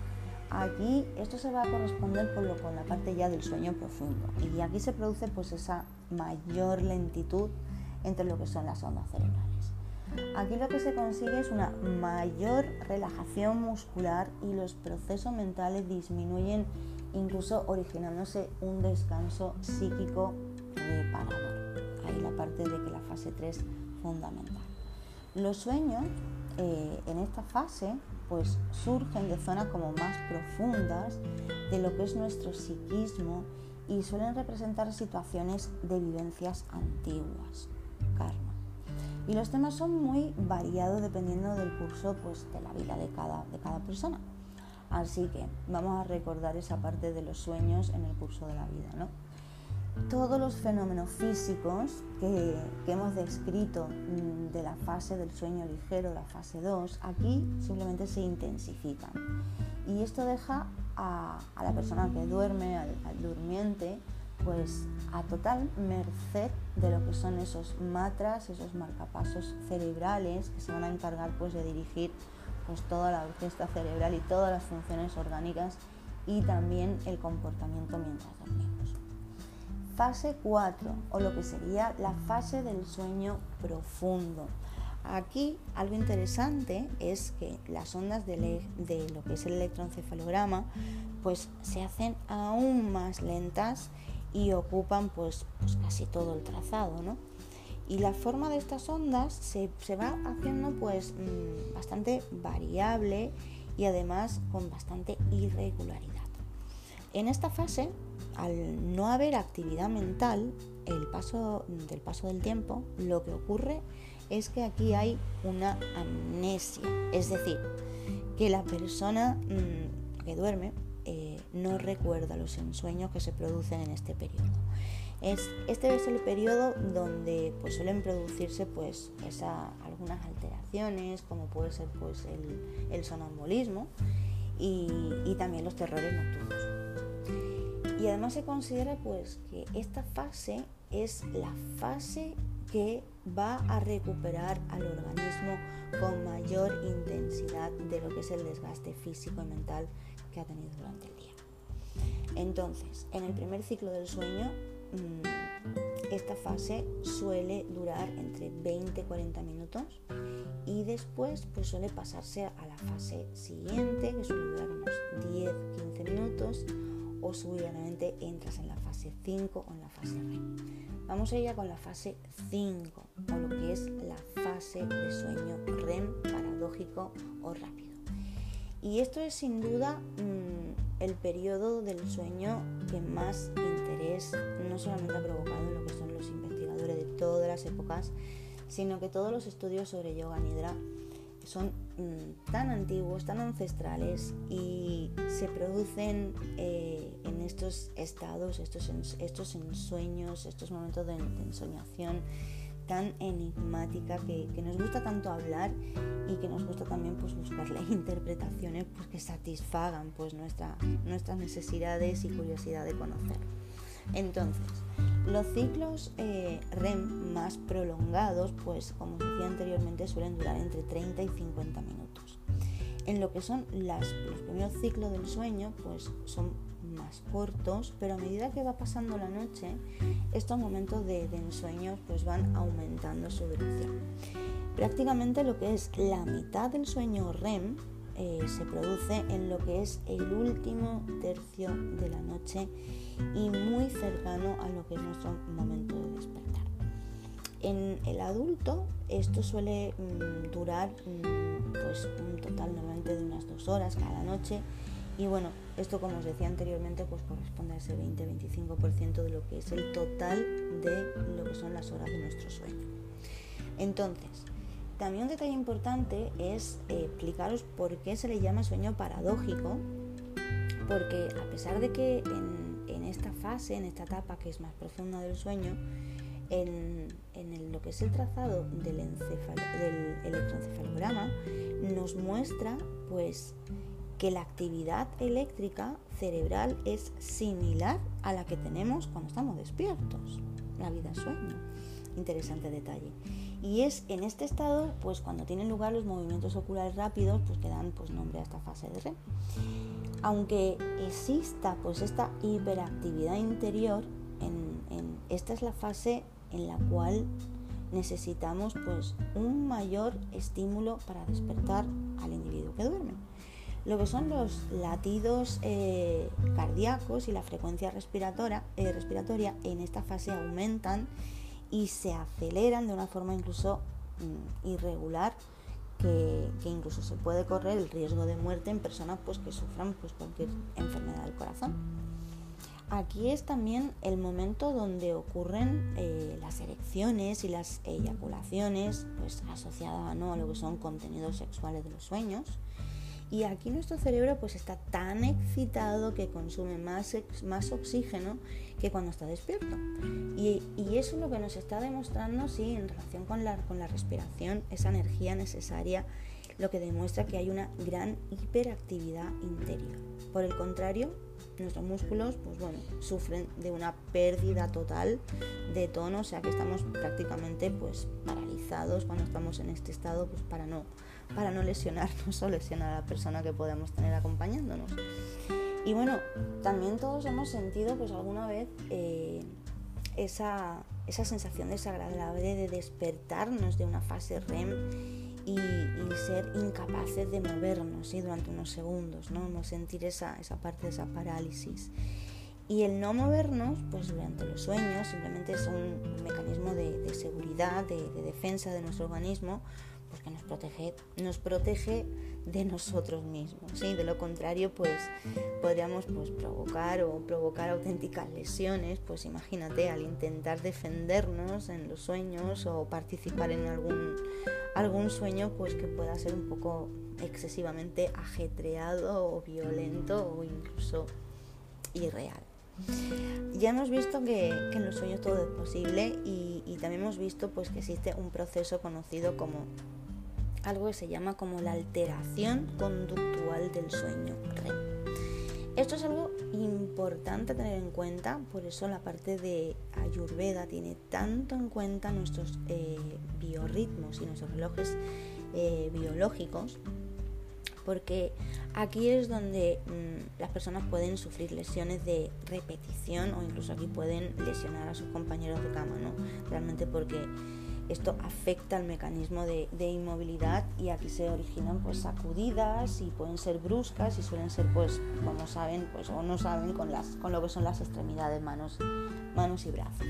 aquí esto se va a corresponder con, la parte ya del sueño profundo. Y aquí se produce pues esa mayor lentitud entre lo que son las ondas cerebrales. Aquí lo que se consigue es una mayor relajación muscular y los procesos mentales disminuyen, incluso originándose un descanso psíquico reparador. Ahí la parte de que la fase 3 es fundamental. Los sueños eh, en esta fase pues surgen de zonas como más profundas de lo que es nuestro psiquismo y suelen representar situaciones de vivencias antiguas, karma. Y los temas son muy variados dependiendo del curso pues, de la vida de cada, de cada persona. Así que vamos a recordar esa parte de los sueños en el curso de la vida. ¿no? Todos los fenómenos físicos que, hemos descrito mm, de la fase del sueño ligero, la fase 2, aquí simplemente se intensifican. Y esto deja a, la persona que duerme, al durmiente, pues a total merced de lo que son esos matras, esos marcapasos cerebrales que se van a encargar pues de dirigir pues toda la orquesta cerebral y todas las funciones orgánicas y también el comportamiento mientras dormimos. Fase 4 o lo que sería la fase del sueño profundo. Aquí algo interesante es que las ondas de, lo que es el electroencefalograma pues se hacen aún más lentas y ocupan pues, pues, casi todo el trazado. ¿no? Y la forma de estas ondas se, va haciendo pues mm, bastante variable y además con bastante irregularidad. En esta fase, al no haber actividad mental, el paso del paso del tiempo, lo que ocurre es que aquí hay una amnesia, es decir, que la persona mm, que duerme eh, no recuerda los ensueños que se producen en este periodo. Es, este es el periodo donde pues, suelen producirse pues, algunas alteraciones, como puede ser pues, el, sonambulismo y, también los terrores nocturnos. Y además se considera pues, que esta fase es la fase que va a recuperar al organismo con mayor intensidad de lo que es el desgaste físico y mental ha tenido durante el día. Entonces, en el primer ciclo del sueño, mm, esta fase suele durar entre 20 y 40 minutos y después pues suele pasarse a la fase siguiente, que suele durar unos 10-15 minutos o subidamente entras en la fase 5 o en la fase REM. Vamos a ir con la fase 5 o lo que es la fase de sueño REM paradójico o rápido. Y esto es sin duda mm, el periodo del sueño que más interés no solamente ha provocado en lo que son los investigadores de todas las épocas, sino que todos los estudios sobre yoga nidra son mm, tan antiguos, tan ancestrales y se producen eh, en estos estados, estos, estos ensueños, estos momentos de, ensoñación tan enigmática que, nos gusta tanto hablar y que nos gusta también pues, buscarle interpretaciones pues, que satisfagan pues, nuestra, nuestras necesidades y curiosidad de conocer. Entonces, los ciclos eh, REM más prolongados, pues como decía anteriormente, suelen durar entre 30 y 50 minutos. En lo que son los primeros ciclos del sueño, pues son más cortos, pero a medida que va pasando la noche, estos momentos de, ensueño pues van aumentando su duración. Prácticamente lo que es la mitad del sueño REM eh, se produce en lo que es el último tercio de la noche y muy cercano a lo que es nuestro momento de despertar. En el adulto esto suele mm, durar mm, pues un total normalmente de unas dos horas cada noche y bueno, esto como os decía anteriormente pues corresponde a ese 20-25% de lo que es el total de lo que son las horas de nuestro sueño. Entonces, también un detalle importante es eh, explicaros por qué se le llama sueño paradójico, porque a pesar de que en esta fase, en esta etapa que es más profunda del sueño, en, lo que es el trazado del, del electroencefalograma, nos muestra pues que la actividad eléctrica cerebral es similar a la que tenemos cuando estamos despiertos, la vida sueño. Interesante detalle. Y es en este estado, pues cuando tienen lugar los movimientos oculares rápidos, pues que dan pues, nombre a esta fase de REM aunque exista pues esta hiperactividad interior, en, esta es la fase en la cual necesitamos pues un mayor estímulo para despertar al individuo que duerme. Lo que son los latidos eh, cardíacos y la frecuencia respiratoria, eh, respiratoria en esta fase aumentan y se aceleran de una forma incluso mm, irregular que, incluso se puede correr el riesgo de muerte en personas pues, que sufran pues, cualquier enfermedad del corazón. Aquí es también el momento donde ocurren eh, las erecciones y las eyaculaciones pues, asociadas ¿no? a lo que son contenidos sexuales de los sueños y aquí nuestro cerebro pues está tan excitado que consume más, más oxígeno que cuando está despierto. Y, eso es lo que nos está demostrando, sí, en relación con la, con la respiración, esa energía necesaria, lo que demuestra que hay una gran hiperactividad interior. Por el contrario, nuestros músculos pues bueno, sufren de una pérdida total de tono, o sea que estamos prácticamente pues paralizados cuando estamos en este estado pues para no para no lesionarnos o lesionar a la persona que podemos tener acompañándonos. Y bueno, también todos hemos sentido pues alguna vez eh, esa, esa, sensación desagradable de despertarnos de una fase REM y, ser incapaces de movernos durante unos segundos, ¿no? sentir esa, esa parte de esa parálisis. Y el no movernos, pues durante los sueños, simplemente es un mecanismo de, seguridad, de, de, defensa de nuestro organismo, porque nos protege, nos protege de nosotros mismos. ¿sí? De lo contrario, pues podríamos pues, provocar o provocar auténticas lesiones, pues imagínate, al intentar defendernos en los sueños o participar en algún, algún sueño pues que pueda ser un poco excesivamente ajetreado o violento o incluso irreal. Ya hemos visto que, en los sueños todo es posible y, y, también hemos visto pues, que existe un proceso conocido como algo que se llama como la alteración conductual del sueño Esto es algo importante tener en cuenta, por eso la parte de Ayurveda tiene tanto en cuenta nuestros eh, biorritmos y nuestros relojes eh, biológicos, porque aquí es donde mm, las personas pueden sufrir lesiones de repetición o incluso aquí pueden lesionar a sus compañeros de cama, ¿no? Realmente porque esto afecta al mecanismo de, inmovilidad y aquí se originan pues sacudidas y pueden ser bruscas y suelen ser pues como saben pues o no saben con las con lo que son las extremidades manos manos y brazos.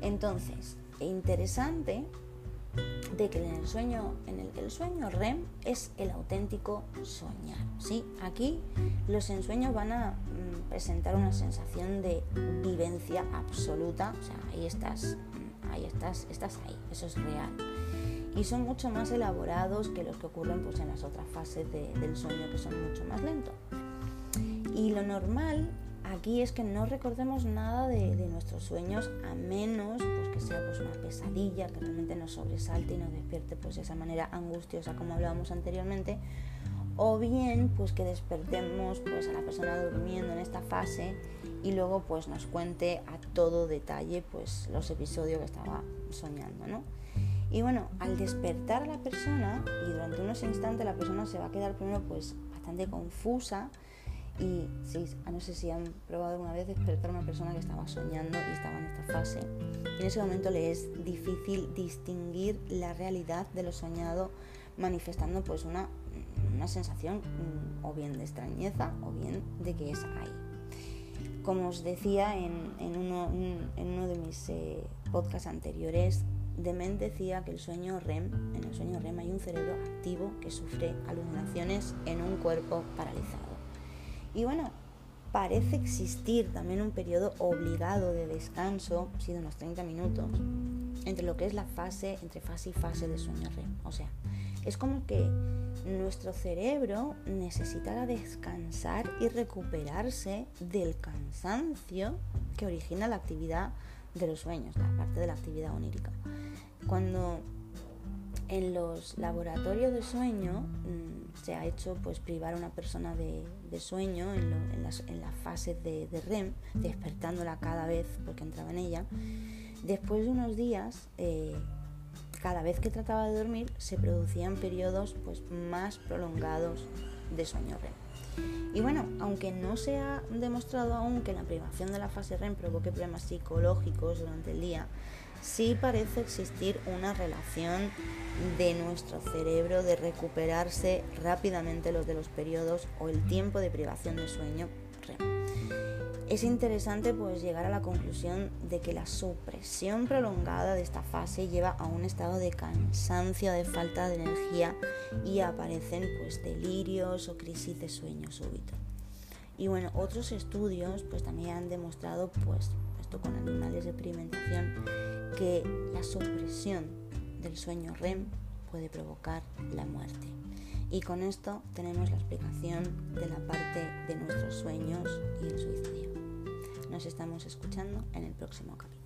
Entonces interesante de que en el sueño en el sueño REM es el auténtico soñar sí aquí los ensueños van a mm, presentar una sensación de vivencia absoluta o sea ahí estás estás, estás ahí, eso es real. y son mucho más elaborados que los que ocurren pues, en las otras fases del sueño que son mucho más lentos. Y lo normal aquí es que no recordemos nada de, nuestros sueños a menos pues, que sea pues, una pesadilla que realmente nos sobresalte y nos despierte pues, de esa manera angustiosa como hablábamos anteriormente o bien pues que despertemos pues a la persona durmiendo en esta fase y luego pues nos cuente a todo detalle pues los episodios que estaba soñando, ¿no? Y bueno, al despertar a la persona y durante unos instantes la persona se va a quedar primero pues bastante confusa y sí, no sé si han probado alguna vez despertar a una persona que estaba soñando y estaba en esta fase. Y en ese momento le es difícil distinguir la realidad de lo soñado manifestando pues una una sensación mm, o bien de extrañeza o bien de que es ahí. Como os decía en, uno, de mis eh, podcasts anteriores, Dement decía que el sueño REM, en el sueño REM hay un cerebro activo que sufre alucinaciones en un cuerpo paralizado. Y bueno, parece existir también un periodo obligado de descanso, sido unos 30 minutos, entre lo que es la fase, entre fase y fase del sueño REM. O sea, es como que nuestro cerebro necesitara descansar y recuperarse del cansancio que origina la actividad de los sueños, la parte de la actividad onírica. Cuando en los laboratorios de sueño mm, se ha hecho pues privar a una persona de, sueño en, las, fases de, REM, despertándola cada vez porque entraba en ella, después de unos días eh, cada vez que trataba de dormir se producían periodos pues, más prolongados de sueño REM. Y bueno, aunque no se ha demostrado aún que la privación de la fase REM provoque problemas psicológicos durante el día, sí parece existir una relación de nuestro cerebro de recuperarse rápidamente los de los periodos o el tiempo de privación de sueño REM es interesante pues llegar a la conclusión de que la supresión prolongada de esta fase lleva a un estado de cansancio, de falta de energía y aparecen pues delirios o crisis de sueño súbito. Y bueno, otros estudios pues también han demostrado pues esto con animales de experimentación que la supresión del sueño REM puede provocar la muerte. Y con esto tenemos la explicación de la parte de nuestros sueños y el suicidio. Nos estamos escuchando en el próximo capítulo.